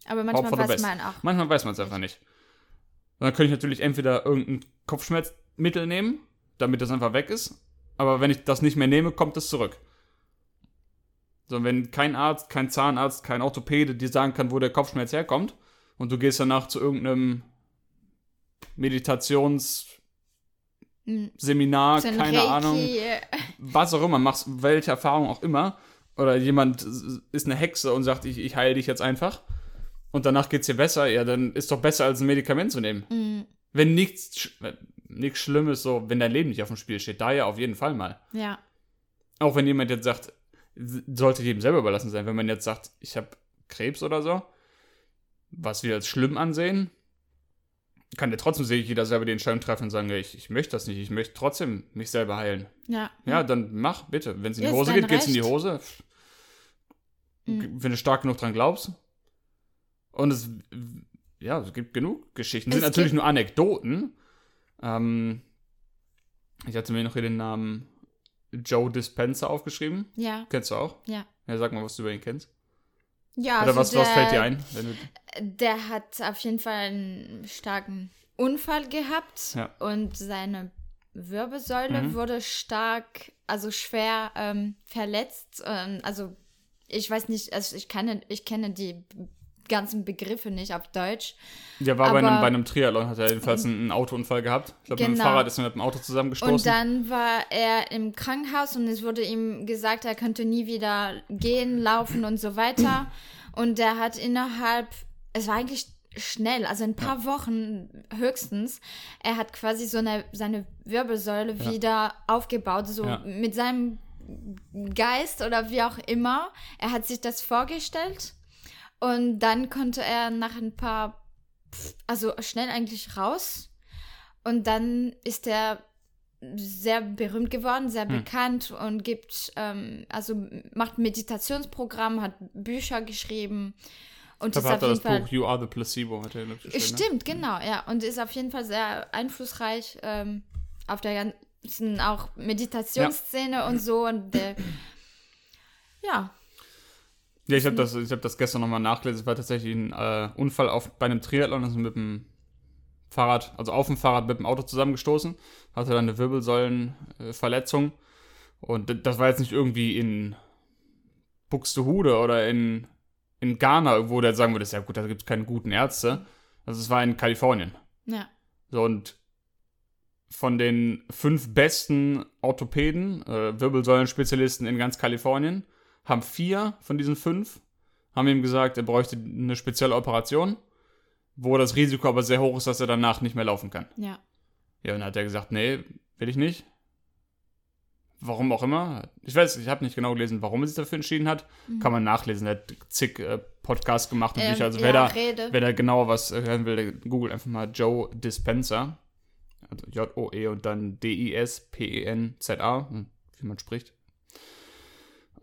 aber manchmal weiß man auch. Manchmal weiß man es einfach nicht. Und dann könnte ich natürlich entweder irgendein Kopfschmerzmittel nehmen, damit das einfach weg ist. Aber wenn ich das nicht mehr nehme, kommt es zurück. So, wenn kein Arzt, kein Zahnarzt, kein Orthopäde dir sagen kann, wo der Kopfschmerz herkommt, und du gehst danach zu irgendeinem Meditationsseminar. So ein keine Reiki, Ahnung, äh, was auch immer, machst welche Erfahrung auch immer, oder jemand ist eine Hexe und sagt, ich, ich heile dich jetzt einfach, und danach geht's dir besser, ja, dann ist doch besser, als ein Medikament zu nehmen. Mhm. Wenn nichts, äh, nichts Schlimmes, so, wenn dein Leben nicht auf dem Spiel steht, da ja auf jeden Fall mal. Ja, Auch wenn jemand jetzt sagt, sollte jedem selber überlassen sein, wenn man jetzt sagt, ich habe Krebs oder so, was wir als schlimm ansehen, kann ja trotzdem sich jeder selber die Entscheidung treffen und sagen, ich, ich möchte das nicht, ich möchte trotzdem mich selber heilen. ja. Ja, dann mach, bitte. Wenn es in die Hose dein geht, geht's in die. Hose. Mhm. Wenn du stark genug dran glaubst. Und es, ja, es gibt genug Geschichten. Es sind natürlich nur Anekdoten. Ähm, ich hatte mir noch hier den Namen Joe Dispenza aufgeschrieben. Ja, Kennst du auch? ja. Ja, sag mal, was du über ihn kennst. Ja, Oder also was, der, was fällt dir ein? Der hat auf jeden Fall einen starken Unfall gehabt Ja. und seine Wirbelsäule Mhm. wurde stark, also schwer ähm, verletzt. Ähm, also ich weiß nicht, also ich kenne, ich kenne die ganzen Begriffe nicht auf Deutsch. der war bei einem, aber- bei einem Triathlon, hat er jedenfalls einen, einen Autounfall gehabt. Ich glaube, mit dem Genau. Fahrrad ist er mit dem Auto zusammengestoßen. Und dann war er im Krankenhaus und es wurde ihm gesagt, er könnte nie wieder gehen, laufen und so weiter. Und er hat innerhalb, es war eigentlich schnell, also ein paar Wochen höchstens, er hat quasi so eine, seine Wirbelsäule Ja. wieder aufgebaut, so Ja. mit seinem Geist oder wie auch immer. Er hat sich das vorgestellt und dann konnte er nach ein paar, also schnell eigentlich raus. Und dann ist er sehr berühmt geworden, sehr Hm. bekannt und gibt, ähm, also macht Meditationsprogramm, hat Bücher geschrieben und ich glaube, hat er jeden das Fall. Buch You Are the Placebo. Hat er, geschrieben, ne? Stimmt, genau, ja. Und ist auf jeden Fall sehr einflussreich ähm, auf der ganzen auch Meditationsszene und so. Und äh, ja, Ja, ich habe das, ich hab das gestern nochmal nachgelesen. Es war tatsächlich ein äh, Unfall auf, bei einem Triathlon, das ist mit dem Fahrrad, also auf dem Fahrrad mit dem Auto zusammengestoßen. Hatte dann eine Wirbelsäulenverletzung. und das war jetzt nicht irgendwie in Buxtehude oder in, in Ghana, irgendwo, der sagen würde, ja gut, da gibt es keine guten Ärzte. Also es war in Kalifornien. ja, So, und von den fünf besten Orthopäden, äh, Wirbelsäulenspezialisten in ganz Kalifornien, haben vier von diesen fünf, haben ihm gesagt, er bräuchte eine spezielle Operation, wo das Risiko aber sehr hoch ist, dass er danach nicht mehr laufen kann. ja. Ja, und dann hat er gesagt, nee, will ich nicht. Warum auch immer. Ich weiß, ich habe nicht genau gelesen, warum er sich dafür entschieden hat. Kann man nachlesen. Er hat zig äh, Podcasts gemacht und Ähm, Bücher. Also ja, wer da, Rede. Wer da genauer was hören will, googelt einfach mal Joe Dispenza. Also J-O-E und dann D-I-S-P-E-N-Z-A, hm, wie man spricht.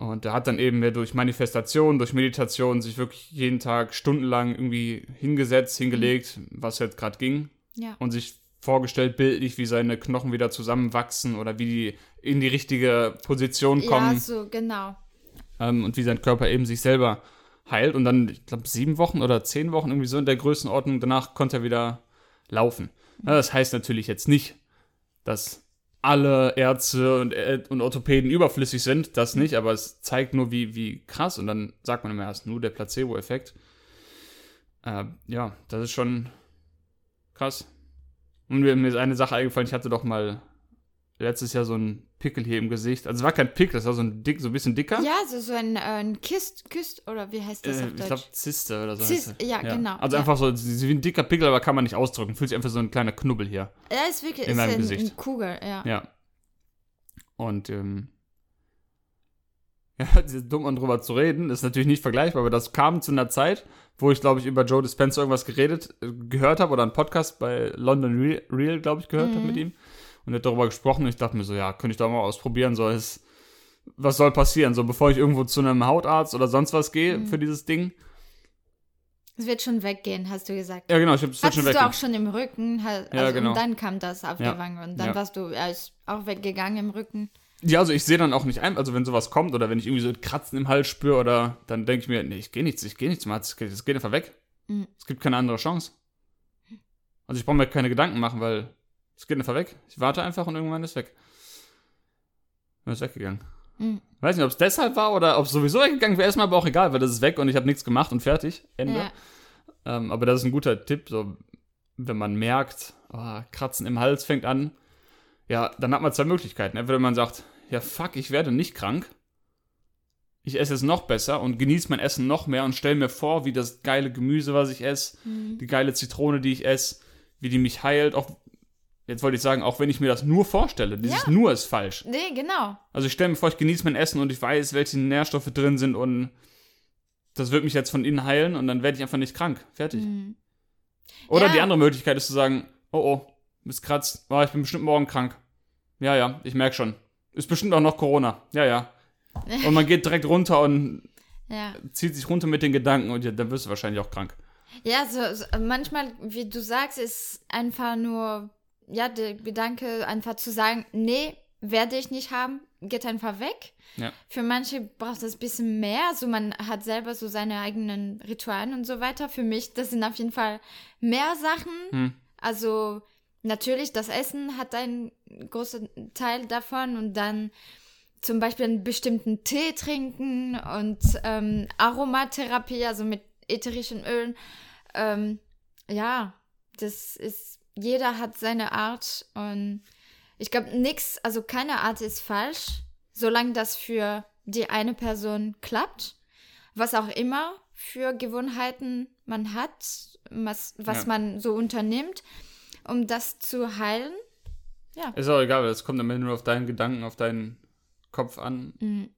Und er hat dann eben mehr durch Manifestation, durch Meditation sich wirklich jeden Tag stundenlang irgendwie hingesetzt, hingelegt, was jetzt gerade ging. Ja. Und sich vorgestellt, bildlich, wie seine Knochen wieder zusammenwachsen oder wie die in die richtige Position kommen Ja, so, genau. ähm, und wie sein Körper eben sich selber heilt. Und dann, ich glaube, sieben Wochen oder zehn Wochen irgendwie so in der Größenordnung, danach konnte er wieder laufen. Ja, das heißt natürlich jetzt nicht, dass alle Ärzte und, äh, und Orthopäden überflüssig sind, das nicht, aber es zeigt nur, wie, wie krass. Und dann sagt man immer erst nur der Placebo-Effekt. Äh, ja, das ist schon krass. Und mir, mir ist eine Sache eingefallen, ich hatte doch mal letztes Jahr so ein Pickel hier im Gesicht. Also es war kein Pickel, das war so ein dick, so ein bisschen dicker. Ja, so, so ein, äh, ein Kist, Kist, oder wie heißt das Äh, auf ich Deutsch? glaube Zyste oder so. Heißt das. ja, genau, Also ja. einfach so, wie ein dicker Pickel, aber kann man nicht ausdrücken. Fühlt sich einfach so ein kleiner Knubbel hier. ja, ist wirklich in ist meinem ein, Gesicht. ein Kugel, ja. Ja. Und, ähm, ja, es ist dumm, um drüber zu reden, ist natürlich nicht vergleichbar, aber das kam zu einer Zeit, wo ich, glaube ich, über Joe Dispenza irgendwas geredet, äh, gehört habe oder einen Podcast bei London Real, Real glaube ich, gehört habe mit ihm. Und er hat darüber gesprochen und ich dachte mir so, ja, könnte ich doch mal ausprobieren, so ist, was soll passieren? So, bevor ich irgendwo zu einem Hautarzt oder sonst was gehe für dieses Ding. Es wird schon weggehen, hast du gesagt. Ja, genau, ich habe es schon du weg. auch schon im Rücken, halt, Ja, also, genau. und dann kam das auf Ja. die Wange und dann Ja. warst du, ist auch weggegangen im Rücken. Ja, also ich sehe dann auch nicht ein, also wenn sowas kommt oder wenn ich irgendwie so ein Kratzen im Hals spüre oder dann denke ich mir, nee, ich gehe nichts, ich gehe nicht zum Arzt, es geht, es geht einfach weg. Mhm. Es gibt keine andere Chance. Also ich brauche mir keine Gedanken machen, weil es geht einfach weg. Ich warte einfach und irgendwann ist weg. Dann ist weggegangen. Mhm. Weiß nicht, ob es deshalb war oder ob es sowieso weggegangen wäre, mir aber auch egal, weil das ist weg und ich habe nichts gemacht und fertig. Ende. Ja. Ähm, aber das ist ein guter Tipp, so wenn man merkt, oh, Kratzen im Hals fängt an, ja, dann hat man zwei Möglichkeiten. Entweder man sagt, ja fuck, ich werde nicht krank, ich esse es noch besser und genieße mein Essen noch mehr und stelle mir vor, wie das geile Gemüse, was ich esse, Mhm. die geile Zitrone, die ich esse, wie die mich heilt, auch jetzt wollte ich sagen, auch wenn ich mir das nur vorstelle, dieses Ja. nur ist falsch. Nee, genau. Also ich stelle mir vor, ich genieße mein Essen und ich weiß, welche Nährstoffe drin sind und das wird mich jetzt von innen heilen und dann werde ich einfach nicht krank. Fertig. Mhm. Oder Ja. die andere Möglichkeit ist zu sagen, oh oh, bist kratzt, oh, ich bin bestimmt morgen krank. Ja, ja, ich merke schon. Ist bestimmt auch noch Corona. Ja, ja. Und man geht direkt runter und Ja. zieht sich runter mit den Gedanken und dann wirst du wahrscheinlich auch krank. Ja, so, so manchmal, wie du sagst, ist einfach nur, ja, der Gedanke, einfach zu sagen, nee, werde ich nicht haben, geht einfach weg. Ja. Für manche braucht es ein bisschen mehr, so man hat selber so seine eigenen Ritualen und so weiter. Für mich, das sind auf jeden Fall mehr Sachen. Hm. Also natürlich, das Essen hat einen großen Teil davon und dann zum Beispiel einen bestimmten Tee trinken und ähm, Aromatherapie, also mit ätherischen Ölen. Ähm, ja, das ist, jeder hat seine Art und ich glaube, nix, also keine Art ist falsch, solange das für die eine Person klappt. Was auch immer für Gewohnheiten man hat, was, was Ja. man so unternimmt, um das zu heilen. Ist auch egal, weil das kommt am Ende nur auf deinen Gedanken, auf deinen Kopf an. Mhm.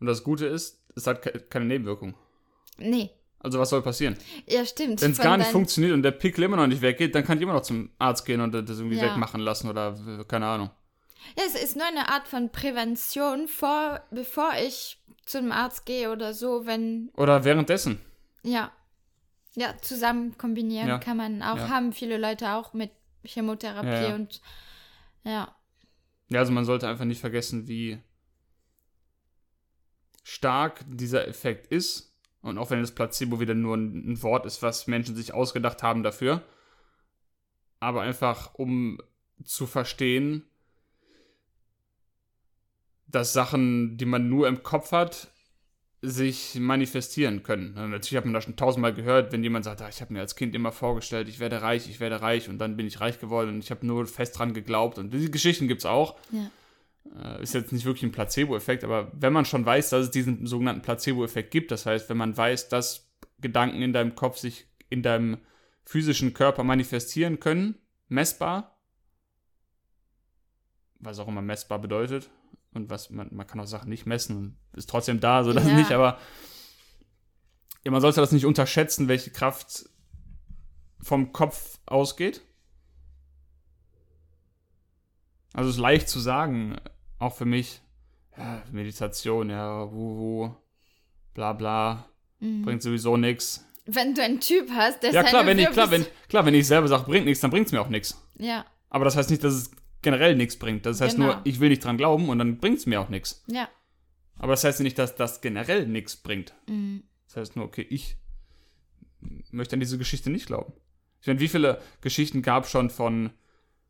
Und das Gute ist, es hat ke- keine Nebenwirkung. Nee, Also was soll passieren? ja, stimmt. Wenn es gar nicht funktioniert und der Pickel immer noch nicht weggeht, dann kann ich immer noch zum Arzt gehen und das irgendwie Ja. wegmachen lassen oder keine Ahnung. Ja, es ist nur eine Art von Prävention, vor, bevor ich zum Arzt gehe oder so, wenn, Oder währenddessen. ja, ja, zusammen kombinieren Ja. kann man auch, Ja. haben viele Leute auch mit Chemotherapie und ja, Ja, also man sollte einfach nicht vergessen, wie stark dieser Effekt ist. Und auch wenn das Placebo wieder nur ein, Wort ist, was Menschen sich ausgedacht haben dafür. Aber einfach, um zu verstehen, dass Sachen, die man nur im Kopf hat, sich manifestieren können. Natürlich hat man das schon tausendmal gehört, wenn jemand sagt, ah, ich habe mir als Kind immer vorgestellt, ich werde reich, ich werde reich und dann bin ich reich geworden und ich habe nur fest dran geglaubt. Und diese Geschichten gibt es auch. ja, ist jetzt nicht wirklich ein Placebo-Effekt, aber wenn man schon weiß, dass es diesen sogenannten Placebo-Effekt gibt, das heißt, wenn man weiß, dass Gedanken in deinem Kopf sich in deinem physischen Körper manifestieren können, messbar, was auch immer messbar bedeutet, und was man, man kann auch Sachen nicht messen ist trotzdem da, so das Ja. nicht, aber ja, man sollte das nicht unterschätzen, welche Kraft vom Kopf ausgeht. Also es ist leicht zu sagen, auch für mich, ja, Meditation, ja, wuhu, bla bla, mhm. bringt sowieso nichts. wenn du einen Typ hast, der Ja, klar, wenn ich, klar, wenn, klar, wenn ich selber sage, bringt nichts, dann bringt es mir auch nichts. ja, Aber das heißt nicht, dass es generell nichts bringt. Das heißt Genau. nur, ich will nicht dran glauben und dann bringt es mir auch nichts. ja, Aber das heißt nicht, dass das generell nichts bringt. mhm. Das heißt nur, okay, ich möchte an diese Geschichte nicht glauben. Ich meine, wie viele Geschichten gab es schon von,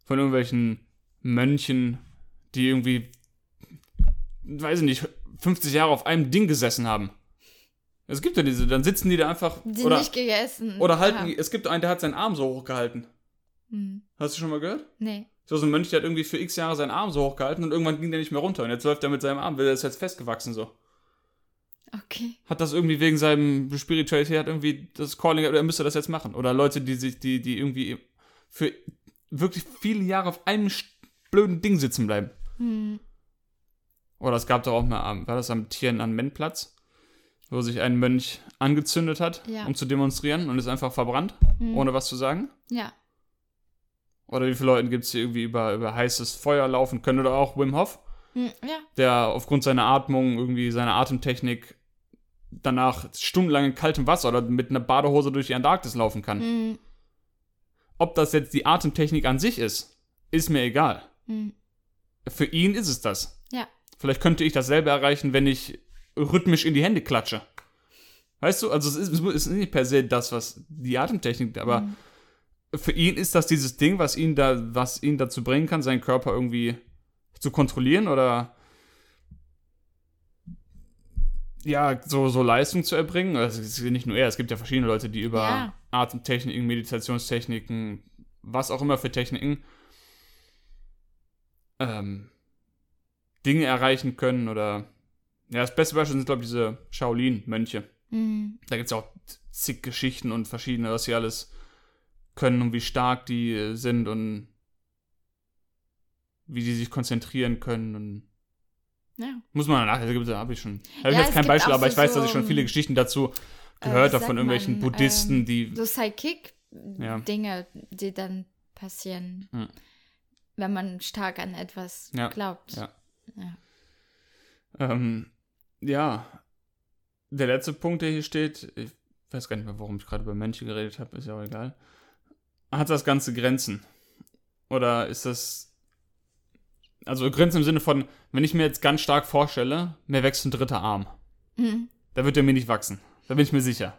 von irgendwelchen Mönchen, die irgendwie, weiß ich nicht, 50 Jahre auf einem Ding gesessen haben. Es gibt ja diese, dann sitzen die da einfach. Die oder, nicht gegessen. oder halten, die- es gibt einen, der hat seinen Arm so hochgehalten. Hm. Hast du schon mal gehört? Nee. So, so ein Mönch, der hat irgendwie für x Jahre seinen Arm so hochgehalten und irgendwann ging der nicht mehr runter. Und jetzt läuft er mit seinem Arm, weil der ist jetzt festgewachsen so. Okay. Hat das irgendwie wegen seinem Spiritualität hat irgendwie das Calling, oder er müsste das jetzt machen. Oder Leute, die sich, die, die irgendwie für wirklich viele Jahre auf einem blöden Ding sitzen bleiben. Hm. Oder es gab doch auch mal, am- war das am Tiananmen-Platz, wo sich ein Mönch angezündet hat, Ja. um zu demonstrieren und ist einfach verbrannt, Hm. ohne was zu sagen. Ja. Oder wie viele Leute gibt es, die irgendwie über, über heißes Feuer laufen können? Oder auch Wim Hof, Hm. Ja. der aufgrund seiner Atmung, irgendwie seiner Atemtechnik danach stundenlang in kaltem Wasser oder mit einer Badehose durch die Antarktis laufen kann. Hm. Ob das jetzt die Atemtechnik an sich ist, ist mir egal. Hm. Für ihn ist es das. Vielleicht könnte ich dasselbe erreichen, wenn ich rhythmisch in die Hände klatsche. Weißt du, also es ist, es ist nicht per se das, was die Atemtechnik, aber Mhm. für ihn ist das dieses Ding, was ihn da, was ihn dazu bringen kann, seinen Körper irgendwie zu kontrollieren oder ja, so, so Leistung zu erbringen. Also es ist nicht nur er, es gibt ja verschiedene Leute, die über Ja. Atemtechniken, Meditationstechniken, was auch immer für Techniken, ähm, Dinge erreichen können oder ja, das beste Beispiel sind, glaube ich, diese Shaolin-Mönche. Hm. Da gibt es ja auch zig Geschichten und verschiedene, was sie alles können und wie stark die äh, sind und wie die sich konzentrieren können und Ja. muss man danach, da habe ich schon, habe ich Ja, jetzt es kein Beispiel, aber so- ich weiß, dass ich schon viele Geschichten dazu äh, gehört habe von irgendwelchen man, Buddhisten, ähm, die, So Psychic-Dinge, die dann passieren, wenn man stark an etwas Ja. glaubt. Ja. Ja. ähm, ja, der letzte Punkt, der hier steht, ich weiß gar nicht mehr, warum ich gerade über Mönche geredet habe, ist ja auch egal. Hat das Ganze Grenzen? Oder ist das. Also Grenzen im Sinne von, wenn ich mir jetzt ganz stark vorstelle, mir wächst ein dritter Arm. Hm. Da wird der mir nicht wachsen. Da bin ich mir sicher.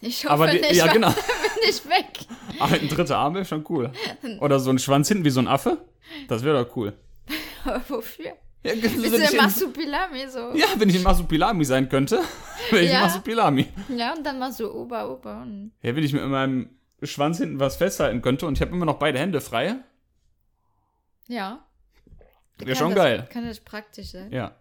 Ich hoffe Aber die, nicht, ja, genau. bin ich weg. Aber ein dritter Arm wäre schon cool. Oder so ein Schwanz hinten wie so ein Affe. Das wäre doch cool. Aber wofür? Ja, Bist du wenn der Masupilami so? ja, wenn ich ein Masupilami sein könnte, wäre ich Ja. ein Masupilami. Ja, und dann machst du Ober, Ober und. Ja, wenn ich mit meinem Schwanz hinten was festhalten könnte und ich habe immer noch beide Hände frei, Ja. wäre schon das, geil. Kann das praktisch sein. Ja.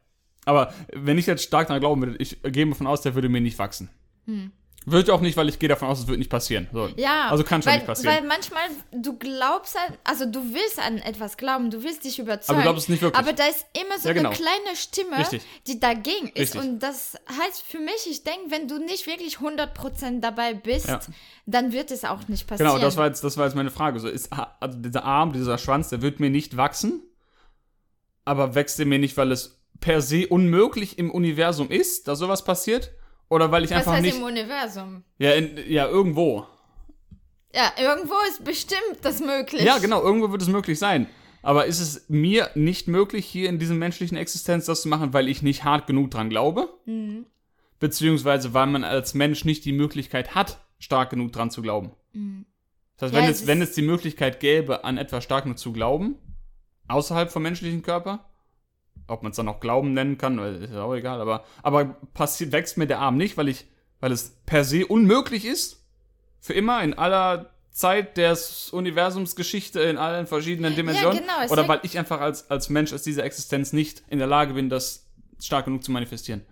Aber wenn ich jetzt stark daran glauben würde, ich gehe davon aus, der würde mir nicht wachsen. Hm. Wird auch nicht, weil ich gehe davon aus, es wird nicht passieren. So. Ja, Also kann schon weil, nicht passieren. Weil manchmal, du glaubst an, also du willst an etwas glauben, du willst dich überzeugen. Aber du glaubst es nicht wirklich. Aber da ist immer so Ja, genau. eine kleine Stimme, Richtig. die dagegen ist. Richtig. Und das heißt für mich, ich denke, wenn du nicht wirklich 100% dabei bist, Ja. dann wird es auch nicht passieren. Genau, das war jetzt, das war jetzt meine Frage. So ist, also dieser Arm, dieser Schwanz, der wird mir nicht wachsen, aber wächst er mir nicht, weil es per se unmöglich im Universum ist, dass sowas passiert? Oder weil ich Was einfach heißt nicht. im Universum? Ja, in, ja, irgendwo. Ja, irgendwo ist bestimmt das möglich. Ja, genau, irgendwo wird es möglich sein. Aber ist es mir nicht möglich, hier in diesem menschlichen Existenz das zu machen, weil ich nicht hart genug dran glaube? Mhm. Beziehungsweise weil man als Mensch nicht die Möglichkeit hat, stark genug dran zu glauben. Mhm. Das heißt, Ja, wenn, es wenn es die Möglichkeit gäbe, an etwas stark genug zu glauben, außerhalb vom menschlichen Körper, ob man es dann auch Glauben nennen kann, ist ja auch egal, aber, aber passiert, wächst mir der Arm nicht, weil ich, weil es per se unmöglich ist, für immer in aller Zeit des Universumsgeschichte, in allen verschiedenen Dimensionen, genau, es oder weil ich einfach als, als Mensch aus dieser Existenz nicht in der Lage bin, das stark genug zu manifestieren.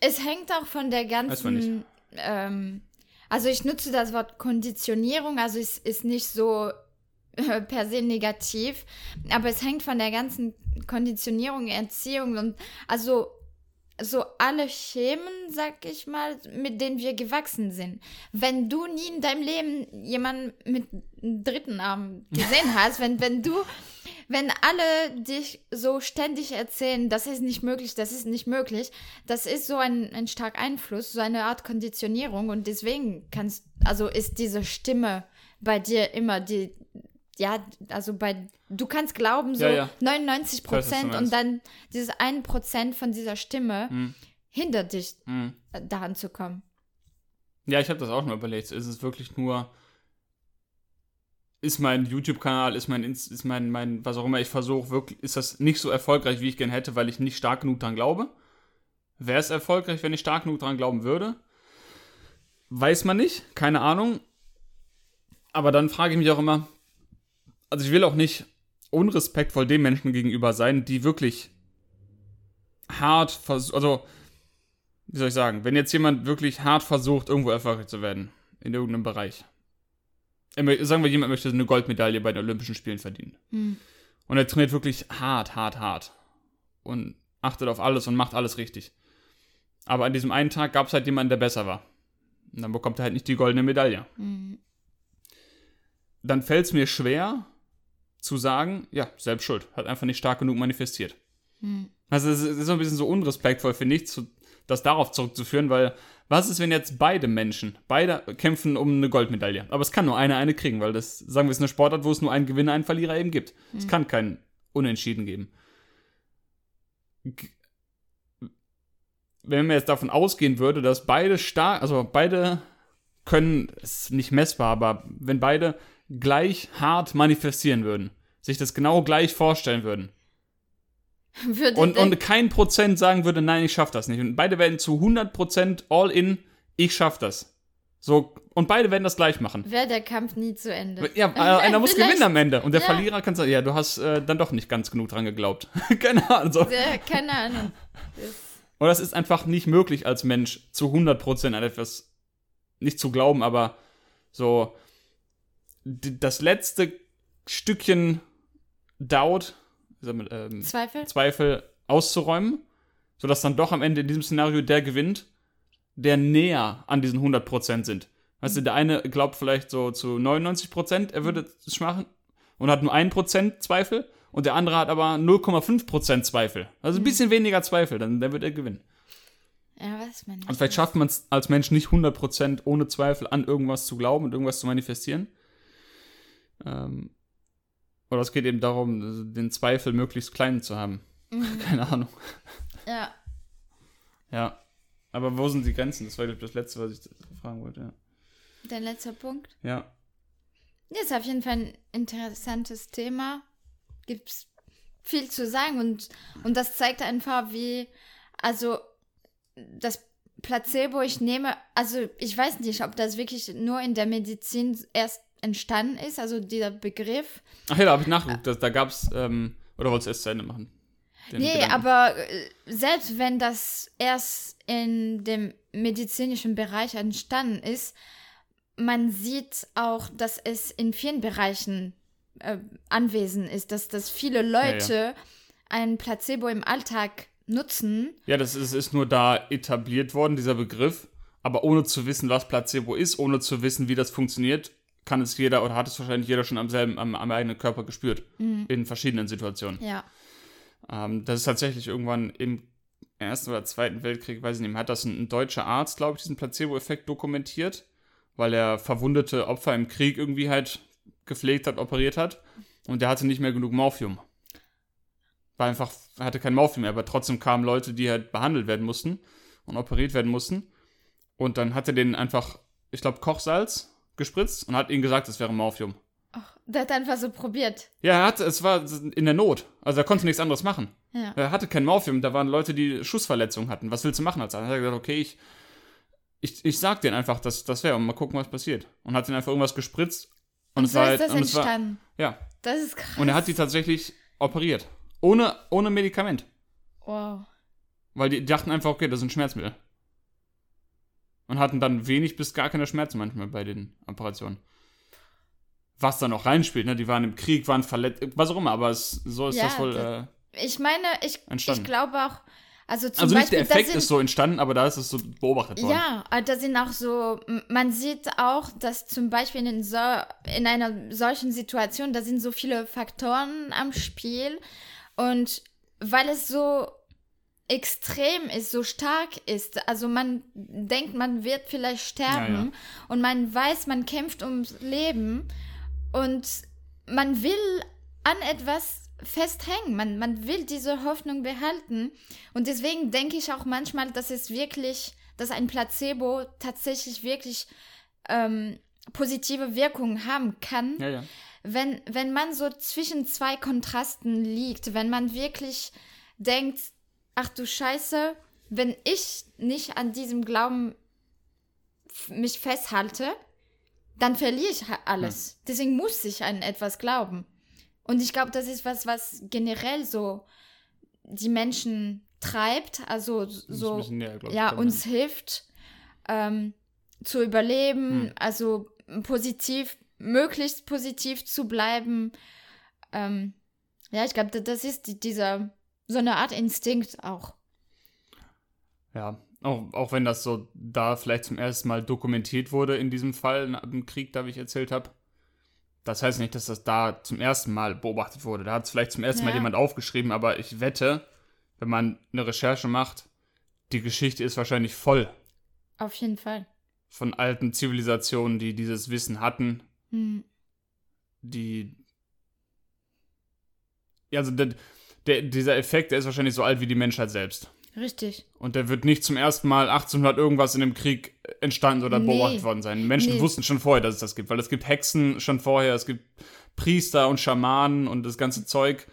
Es hängt auch von der ganzen. Ähm, also ich nutze das Wort Konditionierung, also es ist nicht so äh, per se negativ, aber es hängt von der ganzen Konditionierung, Erziehung und also so alle Schemen, sag ich mal, mit denen wir gewachsen sind. Wenn du nie in deinem Leben jemanden mit einem dritten Arm gesehen hast, wenn, wenn du, wenn alle dich so ständig erzählen, das ist nicht möglich, das ist nicht möglich, das ist so ein, ein stark Einfluss, so eine Art Konditionierung und deswegen kannst, also ist diese Stimme bei dir immer die, ja, also bei, du kannst glauben, so Ja, ja. 99 Ich weiß, was du Prozent und dann dieses 1 Prozent von dieser Stimme Hm. hindert dich, Hm. äh, daran zu kommen. Ja, ich habe das auch schon überlegt. Ist es wirklich nur. ist mein YouTube-Kanal, ist mein, ist mein, mein, was auch immer ich versuche, wirklich, ist das nicht so erfolgreich, wie ich gerne hätte, weil ich nicht stark genug dran glaube. Wäre es erfolgreich, wenn ich stark genug dran glauben würde? Weiß man nicht, keine Ahnung. Aber dann frage ich mich auch immer, also ich will auch nicht unrespektvoll den Menschen gegenüber sein, die wirklich hart versuchen, also, wie soll ich sagen, wenn jetzt jemand wirklich hart versucht, irgendwo erfolgreich zu werden, in irgendeinem Bereich. Sagen wir, jemand möchte eine Goldmedaille bei den Olympischen Spielen verdienen. Hm. Und er trainiert wirklich hart, hart, hart. Und achtet auf alles und macht alles richtig. Aber an diesem einen Tag gab es halt jemanden, der besser war. Und dann bekommt er halt nicht die goldene Medaille. Mhm. Dann fällt es mir schwer zu sagen, ja, selbst schuld. Hat einfach nicht stark genug manifestiert. Mhm. Also es ist so ein bisschen so unrespektvoll, finde ich, zu, das darauf zurückzuführen, weil was ist, wenn jetzt beide Menschen, beide kämpfen um eine Goldmedaille? Aber es kann nur einer eine kriegen, weil das, sagen wir, es ist eine Sportart, wo es nur einen Gewinner, einen Verlierer eben gibt. Mhm. Es kann keinen Unentschieden geben. G wenn man jetzt davon ausgehen würde, dass beide stark, also beide können, ist nicht messbar, aber wenn beide gleich hart manifestieren würden, sich das genau gleich vorstellen würden, und, und kein Prozent sagen würde, nein, ich schaff das nicht. Und beide werden zu 100% all in, ich schaff das. So, und beide werden das gleich machen. Wäre der Kampf nie zu Ende. Ja, äh, einer muss gewinnen am Ende. Und der ja. Verlierer kann sagen, ja, du hast äh, dann doch nicht ganz genug dran geglaubt. keine Ahnung. So. Ja, keine Ahnung. Und das ist einfach nicht möglich als Mensch, zu 100% an etwas nicht zu glauben, aber so das letzte Stückchen Doubt, ähm, Zweifel? Zweifel auszuräumen, sodass dann doch am Ende in diesem Szenario der gewinnt, der näher an diesen 100% sind. Weißt du, der eine glaubt vielleicht so zu 99%, er würde es machen und hat nur 1% Zweifel und der andere hat aber 0,5% Zweifel. Also ein mhm. bisschen weniger Zweifel, dann der wird er gewinnen. Ja, weiß man nicht. Und vielleicht schafft man es als Mensch nicht 100% ohne Zweifel an irgendwas zu glauben und irgendwas zu manifestieren. Ähm, oder es geht eben darum, den Zweifel möglichst klein zu haben. Mhm. Keine Ahnung. Ja. Ja. Aber wo sind die Grenzen? Das war, glaube ich, das Letzte, was ich fragen wollte. Ja. Dein letzter Punkt? Ja. Das ist auf jeden Fall ein interessantes Thema. Gibt es viel zu sagen und, und das zeigt einfach, wie, also das Placebo, ich nehme, also ich weiß nicht, ob das wirklich nur in der Medizin erst entstanden ist, also dieser Begriff. Ach ja, da habe ich nachgeguckt, da, da gab es, ähm, oder wolltest du erst zu Ende machen? Nee, Gedanken. aber äh, selbst wenn das erst in dem medizinischen Bereich entstanden ist, man sieht auch, dass es in vielen Bereichen äh, anwesend ist, dass, dass viele Leute ja, ja. ein Placebo im Alltag nutzen. Ja, das ist, ist nur da etabliert worden, dieser Begriff. Aber ohne zu wissen, was Placebo ist, ohne zu wissen, wie das funktioniert, kann es jeder oder hat es wahrscheinlich jeder schon am selben, am, am eigenen Körper gespürt. Mhm. In verschiedenen Situationen. Ja. Ähm, das ist tatsächlich irgendwann im Ersten oder Zweiten Weltkrieg, weiß ich nicht, hat das ein, ein deutscher Arzt, glaube ich, diesen Placebo-Effekt dokumentiert, weil er verwundete Opfer im Krieg irgendwie halt gepflegt hat, operiert hat. Und der hatte nicht mehr genug Morphium war einfach, hatte kein Morphium mehr, aber trotzdem kamen Leute, die halt behandelt werden mussten und operiert werden mussten. Und dann hat er denen einfach, ich glaube, Kochsalz gespritzt und hat ihnen gesagt, es wäre Morphium. Ach, der hat einfach so probiert. Ja, er hatte, es war in der Not. Also er konnte nichts anderes machen. Ja. Er hatte kein Morphium, da waren Leute, die Schussverletzungen hatten. Was willst du machen hat er gesagt, okay, ich, ich, ich sag denen einfach, dass das wäre und mal gucken, was passiert. Und hat ihnen einfach irgendwas gespritzt. Und, und es so war halt, das entstanden. War, ja. Das ist krass. Und er hat sie tatsächlich operiert. Ohne, ohne Medikament. Wow. Weil die dachten einfach, okay, das sind Schmerzmittel. Und hatten dann wenig bis gar keine Schmerzen manchmal bei den Operationen. Was da noch reinspielt, ne? Die waren im Krieg, waren verletzt, was auch immer, aber es, so ist ja, das wohl. Äh, ich meine, ich, ich glaube auch, also zum also nicht Beispiel, der Effekt sind, ist so entstanden, aber da ist es so beobachtet worden. Ja, da sind auch so, man sieht auch, dass zum Beispiel in, so, in einer solchen Situation, da sind so viele Faktoren am Spiel und weil es so extrem ist, so stark ist, also man denkt, man wird vielleicht sterben ja, ja. und man weiß, man kämpft ums Leben und man will an etwas festhängen, man, man will diese Hoffnung behalten und deswegen denke ich auch manchmal, dass es wirklich, dass ein Placebo tatsächlich wirklich ähm, positive Wirkungen haben kann. Ja, wenn, wenn man so zwischen zwei Kontrasten liegt, wenn man wirklich denkt, ach du Scheiße, wenn ich nicht an diesem Glauben mich festhalte, dann verliere ich alles. Hm. Deswegen muss ich an etwas glauben. Und ich glaube, das ist was, was generell so die Menschen treibt, also so näher, ja, uns hilft ähm, zu überleben, hm. also positiv, möglichst positiv zu bleiben. Ähm, ja, ich glaube, das ist die, dieser so eine Art Instinkt auch. Ja, auch, auch wenn das so da vielleicht zum ersten Mal dokumentiert wurde in diesem Fall, im Krieg, da wie ich erzählt habe. Das heißt nicht, dass das da zum ersten Mal beobachtet wurde. Da hat es vielleicht zum ersten ja. Mal jemand aufgeschrieben, aber ich wette, wenn man eine Recherche macht, die Geschichte ist wahrscheinlich voll. Auf jeden Fall. Von alten Zivilisationen, die dieses Wissen hatten. Hm. Die. Ja, also der, dieser Effekt, der ist wahrscheinlich so alt wie die Menschheit selbst. Richtig. Und der wird nicht zum ersten Mal 1800 irgendwas in dem Krieg entstanden oder nee. beobachtet worden sein. Menschen nee. wussten schon vorher, dass es das gibt, weil es gibt Hexen schon vorher, es gibt Priester und Schamanen und das ganze Zeug.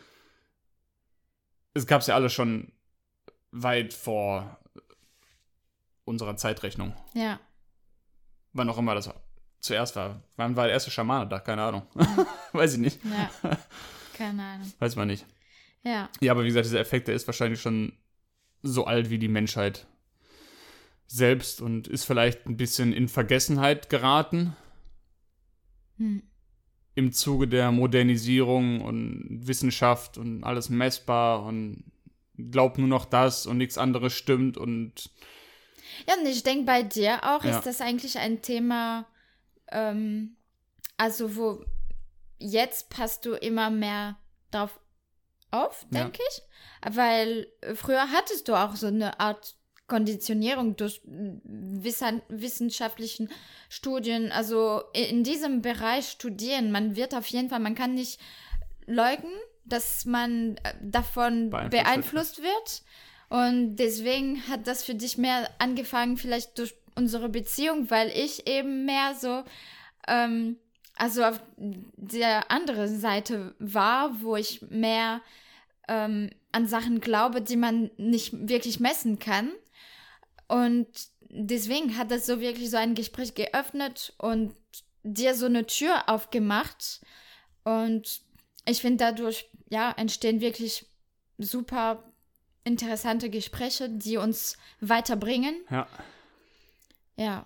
Es gab es ja alle schon weit vor unserer Zeitrechnung. Ja. Wann auch immer das zuerst war. Wann war der erste Schamane da? Keine Ahnung. Weiß ich nicht. Ja. Keine Ahnung. Weiß man nicht. Ja. Ja, aber wie gesagt, dieser Effekt, der ist wahrscheinlich schon so alt wie die Menschheit selbst und ist vielleicht ein bisschen in Vergessenheit geraten. Hm. Im Zuge der Modernisierung und Wissenschaft und alles messbar und glaubt nur noch das und nichts anderes stimmt und. Ja, und ich denke, bei dir auch ja. ist das eigentlich ein Thema, ähm, also wo jetzt passt du immer mehr drauf auf, denke ja. ich. Weil früher hattest du auch so eine Art Konditionierung durch wissen, wissenschaftlichen Studien. Also in diesem Bereich studieren, man wird auf jeden Fall, man kann nicht leugnen, dass man äh, davon beeinflusst, beeinflusst wird. Und deswegen hat das für dich mehr angefangen, vielleicht durch unsere Beziehung, weil ich eben mehr so ähm, also auf der anderen Seite war, wo ich mehr ähm, an Sachen glaube, die man nicht wirklich messen kann. Und deswegen hat das so wirklich so ein Gespräch geöffnet und dir so eine Tür aufgemacht. Und ich finde, dadurch ja, entstehen wirklich super interessante Gespräche, die uns weiterbringen. Ja. Ja.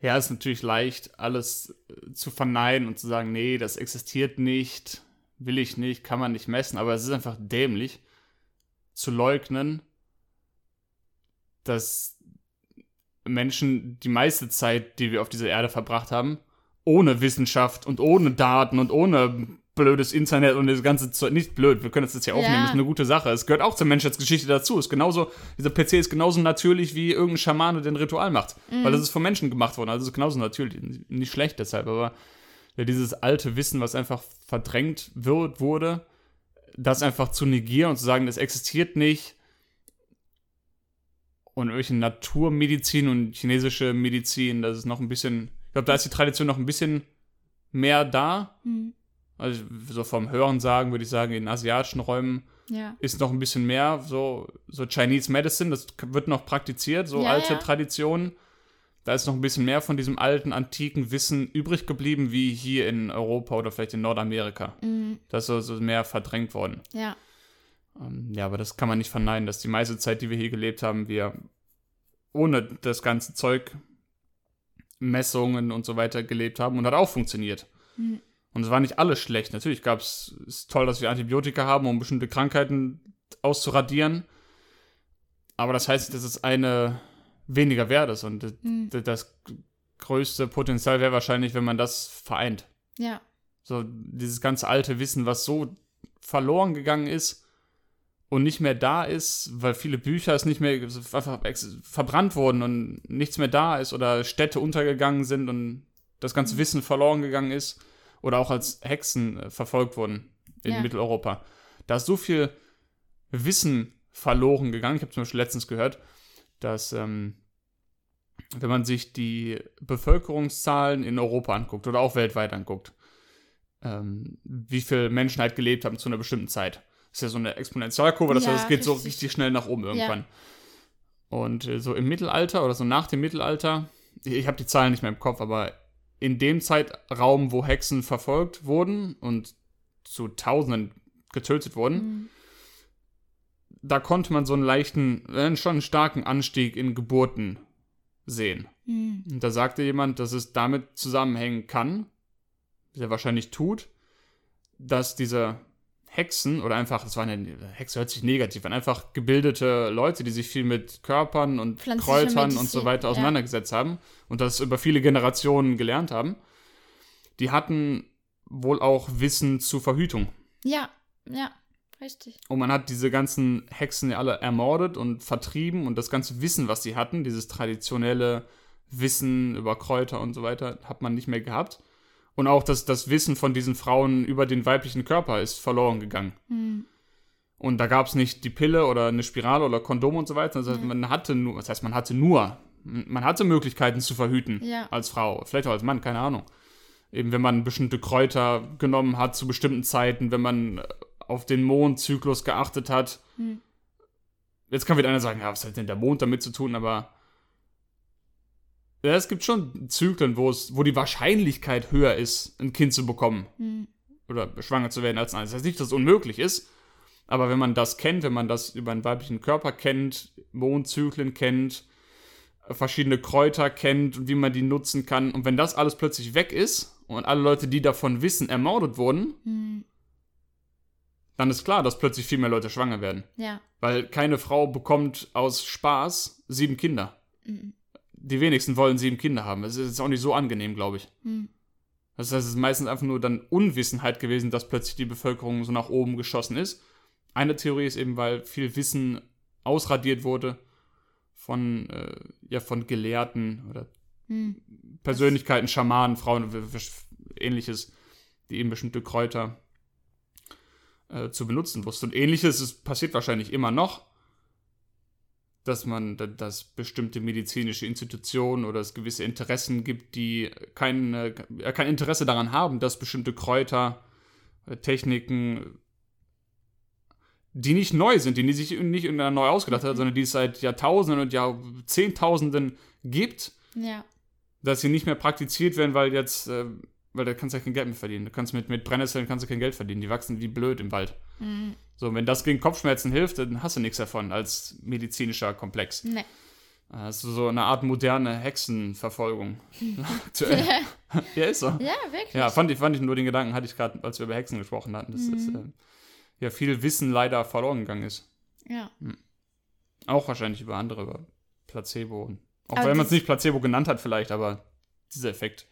Ja, ist natürlich leicht, alles äh, zu verneinen und zu sagen, nee, das existiert nicht, will ich nicht, kann man nicht messen, aber es ist einfach dämlich zu leugnen, dass Menschen die meiste Zeit, die wir auf dieser Erde verbracht haben, ohne Wissenschaft und ohne Daten und ohne blödes Internet und das ganze Zeug. Nicht blöd, wir können das jetzt hier aufnehmen, ja. ist eine gute Sache. Es gehört auch zur Menschheitsgeschichte dazu. Ist genauso, dieser PC ist genauso natürlich wie irgendein Schamane, der ein Ritual macht. Mhm. Weil das ist von Menschen gemacht worden. Also ist genauso natürlich. Nicht schlecht deshalb, aber ja, dieses alte Wissen, was einfach verdrängt wird, wurde, das einfach zu negieren und zu sagen, das existiert nicht. Und irgendwelche Naturmedizin und chinesische Medizin, das ist noch ein bisschen, ich glaube, da ist die Tradition noch ein bisschen mehr da. Mhm also so vom Hören sagen würde ich sagen, in asiatischen Räumen ja. ist noch ein bisschen mehr so, so Chinese Medicine, das wird noch praktiziert, so ja, alte ja. Traditionen. Da ist noch ein bisschen mehr von diesem alten, antiken Wissen übrig geblieben, wie hier in Europa oder vielleicht in Nordamerika. Mhm. Das ist so, so mehr verdrängt worden. Ja. Ähm, ja, aber das kann man nicht verneinen, dass die meiste Zeit, die wir hier gelebt haben, wir ohne das ganze Zeug, Messungen und so weiter gelebt haben und hat auch funktioniert. Mhm. Und es war nicht alles schlecht. Natürlich gab es, ist toll, dass wir Antibiotika haben, um bestimmte Krankheiten auszuradieren. Aber das heißt, dass es eine weniger wert ist. Und mhm. das größte Potenzial wäre wahrscheinlich, wenn man das vereint. Ja. So dieses ganze alte Wissen, was so verloren gegangen ist und nicht mehr da ist, weil viele Bücher es nicht mehr einfach verbrannt wurden und nichts mehr da ist oder Städte untergegangen sind und das ganze mhm. Wissen verloren gegangen ist oder auch als Hexen äh, verfolgt wurden in ja. Mitteleuropa. Da ist so viel Wissen verloren gegangen. Ich habe zum Beispiel letztens gehört, dass ähm, wenn man sich die Bevölkerungszahlen in Europa anguckt oder auch weltweit anguckt, ähm, wie viele Menschen halt gelebt haben zu einer bestimmten Zeit. Das ist ja so eine Exponentialkurve, das Ja, heißt, es geht so richtig. richtig schnell nach oben irgendwann. Und äh, so im Mittelalter oder so nach dem Mittelalter, ich, ich habe die Zahlen nicht mehr im Kopf, aber in dem Zeitraum, wo Hexen verfolgt wurden und zu Tausenden getötet wurden, Mhm. da konnte man so einen leichten, äh, schon einen starken Anstieg in Geburten sehen. Mhm. Und da sagte jemand, dass es damit zusammenhängen kann, sehr wahrscheinlich tut, dass diese Hexen oder einfach, das waren ja, Hexe hört sich negativ an, einfach gebildete Leute, die sich viel mit Körpern und Kräutern und Medizin, so weiter ja. auseinandergesetzt haben und das über viele Generationen gelernt haben, die hatten wohl auch Wissen zur Verhütung. Ja, ja, richtig. Und man hat diese ganzen Hexen ja alle ermordet und vertrieben und das ganze Wissen, was sie hatten, dieses traditionelle Wissen über Kräuter und so weiter, hat man nicht mehr gehabt. Und auch das, das Wissen von diesen Frauen über den weiblichen Körper ist verloren gegangen. Mhm. Und da gab es nicht die Pille oder eine Spirale oder Kondom und so weiter. Das heißt, man hatte nur, das heißt, man hatte nur, man hatte Möglichkeiten zu verhüten Ja. als Frau, vielleicht auch als Mann, keine Ahnung. Eben wenn man bestimmte Kräuter genommen hat zu bestimmten Zeiten, wenn man äh, auf den Mondzyklus geachtet hat. Hm. Jetzt kann wieder einer sagen, ja, was hat denn der Mond damit zu tun, aber ja, es gibt schon Zyklen, wo es, wo die Wahrscheinlichkeit höher ist, ein Kind zu bekommen Mhm. oder schwanger zu werden als ein. Das heißt nicht, dass es unmöglich ist, aber wenn man das kennt, wenn man das über einen weiblichen Körper kennt, Mondzyklen kennt, verschiedene Kräuter kennt und wie man die nutzen kann, und wenn das alles plötzlich weg ist und alle Leute, die davon wissen, ermordet wurden, Mhm. dann ist klar, dass plötzlich viel mehr Leute schwanger werden. Ja. Weil keine Frau bekommt aus Spaß sieben Kinder. Mhm. Die wenigsten wollen sieben Kinder haben. Es ist auch nicht so angenehm, glaube ich. Mhm. Das heißt, es ist meistens einfach nur dann Unwissenheit gewesen, dass plötzlich die Bevölkerung so nach oben geschossen ist. Eine Theorie ist eben, weil viel Wissen ausradiert wurde von, äh, ja, von Gelehrten oder Mhm. Persönlichkeiten, Schamanen, Frauen, ähnliches, die eben bestimmte Kräuter äh, zu benutzen wussten. Und ähnliches ist, passiert wahrscheinlich immer noch, dass man, da- dass bestimmte medizinische Institutionen oder es gewisse Interessen gibt, die kein, äh, kein Interesse daran haben, dass bestimmte Kräuter, äh, Techniken, die nicht neu sind, die sich nicht neu ausgedacht hat, sondern die es seit Jahrtausenden und Jahrzehntausenden gibt, Ja. dass sie nicht mehr praktiziert werden, weil jetzt, äh, weil da kannst du ja kein Geld mehr verdienen. Du kannst mit, mit Brennnesseln kannst du kein Geld verdienen. Die wachsen wie blöd im Wald. Mhm. So, wenn das gegen Kopfschmerzen hilft, dann hast du nichts davon als medizinischer Komplex. Nee. Also so eine Art moderne Hexenverfolgung. Aktuell. ja, ist so. Ja, wirklich. Ja, fand ich, fand ich nur den Gedanken, hatte ich gerade, als wir über Hexen gesprochen hatten, dass das, äh, ja viel Wissen leider verloren gegangen ist. Ja. Auch wahrscheinlich über andere, über Placebo. Auch Aber wenn man es nicht Placebo genannt hat, vielleicht, aber dieser Effekt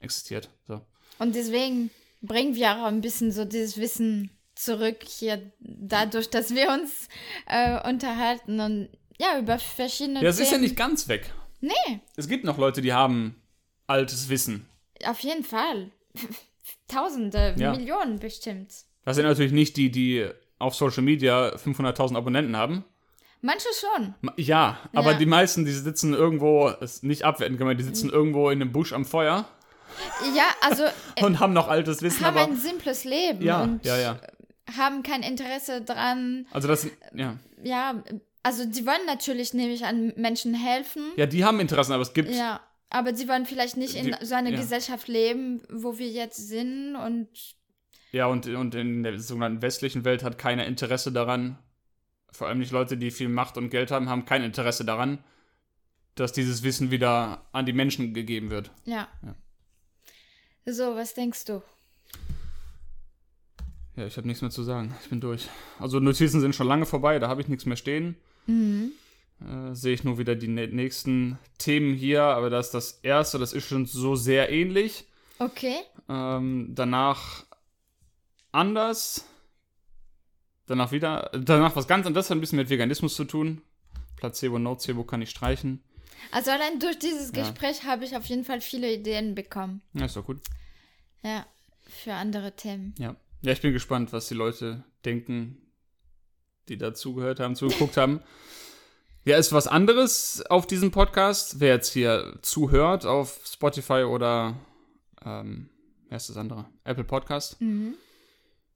existiert. So. Und deswegen bringen wir auch ein bisschen so dieses Wissen zurück hier, dadurch, dass wir uns äh, unterhalten und ja, über verschiedene Ja, es ist ja nicht ganz weg. Nee, Es gibt noch Leute, die haben altes Wissen. auf jeden Fall. Tausende, Ja. Millionen bestimmt. Das sind natürlich nicht die, die auf Social Media 500.000 Abonnenten haben. Manche schon. Ja, aber Ja. die meisten, die sitzen irgendwo, ist nicht abwerten gemeint, die sitzen irgendwo in einem Busch am Feuer Ja, also äh, und haben noch altes Wissen, haben aber ein simples Leben ja, und ja, ja. Haben kein Interesse dran. Also das, ja, Ja, also die wollen natürlich nämlich an Menschen helfen. ja, die haben Interessen, aber es gibt, Ja, aber sie wollen vielleicht nicht in Die- so einer ja. Gesellschaft leben, wo wir jetzt sind und ja, und, und in der sogenannten westlichen Welt hat keiner Interesse daran, vor allem nicht Leute, die viel Macht und Geld haben, haben kein Interesse daran, dass dieses Wissen wieder an die Menschen gegeben wird. ja. Ja. So, was denkst du? Ja, ich habe nichts mehr zu sagen. Ich bin durch. Also Notizen sind schon lange vorbei, da habe ich nichts mehr stehen. Mhm. Äh, Sehe ich nur wieder die nä- nächsten Themen hier, aber das ist das erste, das ist schon so sehr ähnlich. Okay. Ähm, danach anders. Danach wieder. Danach was ganz anderes, hat ein bisschen mit Veganismus zu tun. Placebo, Nocebo kann ich streichen. Also allein durch dieses Ja. Gespräch habe ich auf jeden Fall viele Ideen bekommen. Ja, ist doch gut. Ja, für andere Themen. Ja. Ja, ich bin gespannt, was die Leute denken, die dazugehört haben, zugeguckt haben. Ja, ist was anderes auf diesem Podcast. Wer jetzt hier zuhört auf Spotify oder ähm, wer ist das andere? Apple Podcast Mhm.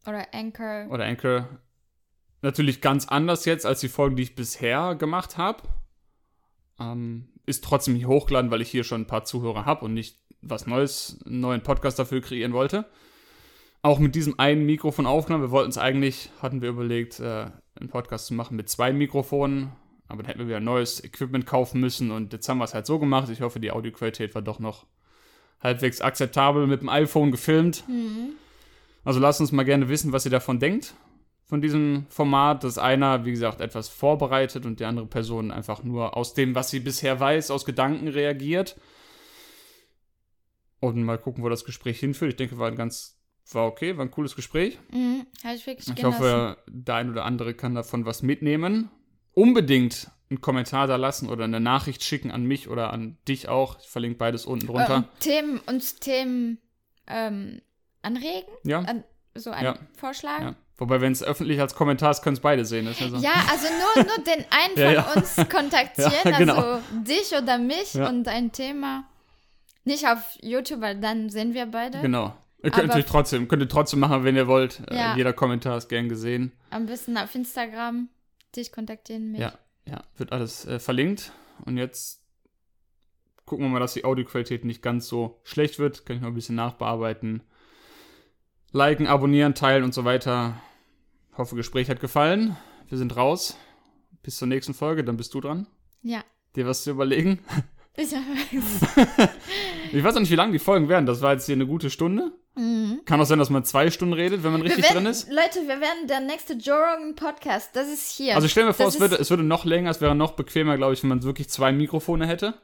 Oder Anchor. oder Anchor. Natürlich ganz anders jetzt als die Folgen, die ich bisher gemacht habe. Ähm, ist trotzdem hier hochgeladen, weil ich hier schon ein paar Zuhörer habe und nicht was Neues, einen neuen Podcast dafür kreieren wollte. Auch mit diesem einen Mikrofon aufgenommen. Wir wollten es eigentlich, hatten wir überlegt, äh, einen Podcast zu machen mit zwei Mikrofonen. Aber dann hätten wir wieder neues Equipment kaufen müssen und jetzt haben wir es halt so gemacht. Ich hoffe, die Audioqualität war doch noch halbwegs akzeptabel mit dem iPhone gefilmt. Mhm. Also lasst uns mal gerne wissen, was ihr davon denkt, von diesem Format, dass einer, wie gesagt, etwas vorbereitet und die andere Person einfach nur aus dem, was sie bisher weiß, aus Gedanken reagiert. Und mal gucken, wo das Gespräch hinführt. Ich denke, war ein ganz, war okay, war ein cooles Gespräch. Mhm. Ich wirklich Ich genossen. hoffe, der ein oder andere kann davon was mitnehmen. Unbedingt einen Kommentar da lassen oder eine Nachricht schicken an mich oder an dich auch. Ich verlinke beides unten Äh, drunter. und Themen, uns Themen ähm, anregen, ja, an, so einen Ja. Vorschlag. ja. Wobei, wenn es öffentlich als Kommentar ist, können es beide sehen. Ja so. Ja, also nur, nur den einen von Ja, ja. uns kontaktieren, genau. also dich oder mich und ein Thema. Nicht auf YouTube, weil dann sehen wir beide. Genau. Ihr könnt natürlich trotzdem, könnt ihr trotzdem machen, wenn ihr wollt. Ja. Äh, jeder Kommentar ist gern gesehen. Am besten auf Instagram dich kontaktieren, mich. Ja. Ja, wird alles äh, verlinkt. Und jetzt gucken wir mal, dass die Audioqualität nicht ganz so schlecht wird. Kann ich noch ein bisschen nachbearbeiten. Liken, abonnieren, teilen und so weiter. Hoffe, Gespräch hat gefallen. Wir sind raus. Bis zur nächsten Folge, dann bist du dran. Ja. Dir was zu überlegen. Ich Ich weiß auch nicht, wie lang die Folgen werden. Das war jetzt hier eine gute Stunde. Mhm. Kann auch sein, dass man zwei Stunden redet, wenn man richtig werden, drin ist. Leute, wir werden der nächste Joe Rogan Podcast. Das ist hier. Also stell mir vor, es würde, es würde noch länger, es wäre noch bequemer, glaube ich, wenn man wirklich zwei Mikrofone hätte.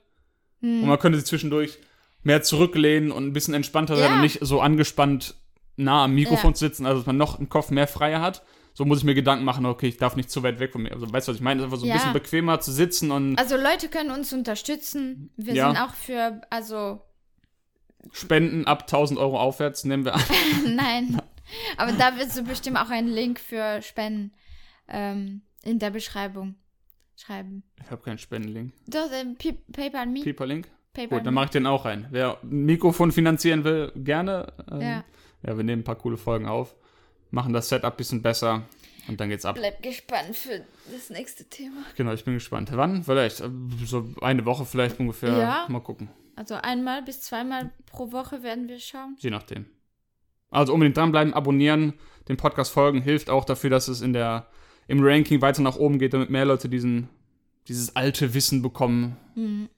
Hm. Und man könnte sich zwischendurch mehr zurücklehnen und ein bisschen entspannter sein Ja. und nicht so angespannt nah am Mikrofon Ja. sitzen, also dass man noch im Kopf mehr Freier hat. So muss ich mir Gedanken machen, okay, ich darf nicht zu weit weg von mir. Also weißt du, was ich meine? Es ist einfach so ein Ja. bisschen bequemer zu sitzen und Also Leute können uns unterstützen. Wir sind auch für, also spenden ab 1000 Euro aufwärts, nehmen wir an. nein. Aber da wird so bestimmt auch ein Link für Spenden ähm, in der Beschreibung schreiben. Ich habe keinen Spendenlink. Doch, ähm, Pe- PayPal Me. Paper-Link? PayPal Gut, dann mache ich den auch rein. Wer ein Mikrofon finanzieren will, gerne. Ähm, Ja. ja, wir nehmen ein paar coole Folgen auf, machen das Setup ein bisschen besser und dann geht's ab. Bleib gespannt für das nächste Thema. Genau, ich bin gespannt. Wann? Vielleicht. äh, So eine Woche vielleicht ungefähr. Ja. Mal gucken. Also einmal bis zweimal pro Woche werden wir schauen. Je nachdem. Also unbedingt dranbleiben, abonnieren, den Podcast folgen, hilft auch dafür, dass es in der, im Ranking weiter nach oben geht, damit mehr Leute diesen, dieses alte Wissen bekommen, Hm.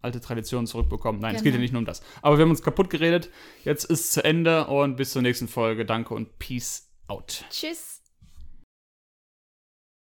alte Traditionen zurückbekommen. Nein, es geht ja Genau. nicht nur um das. Aber wir haben uns kaputt geredet. Jetzt ist zu Ende und bis zur nächsten Folge. Danke und Peace out. Tschüss.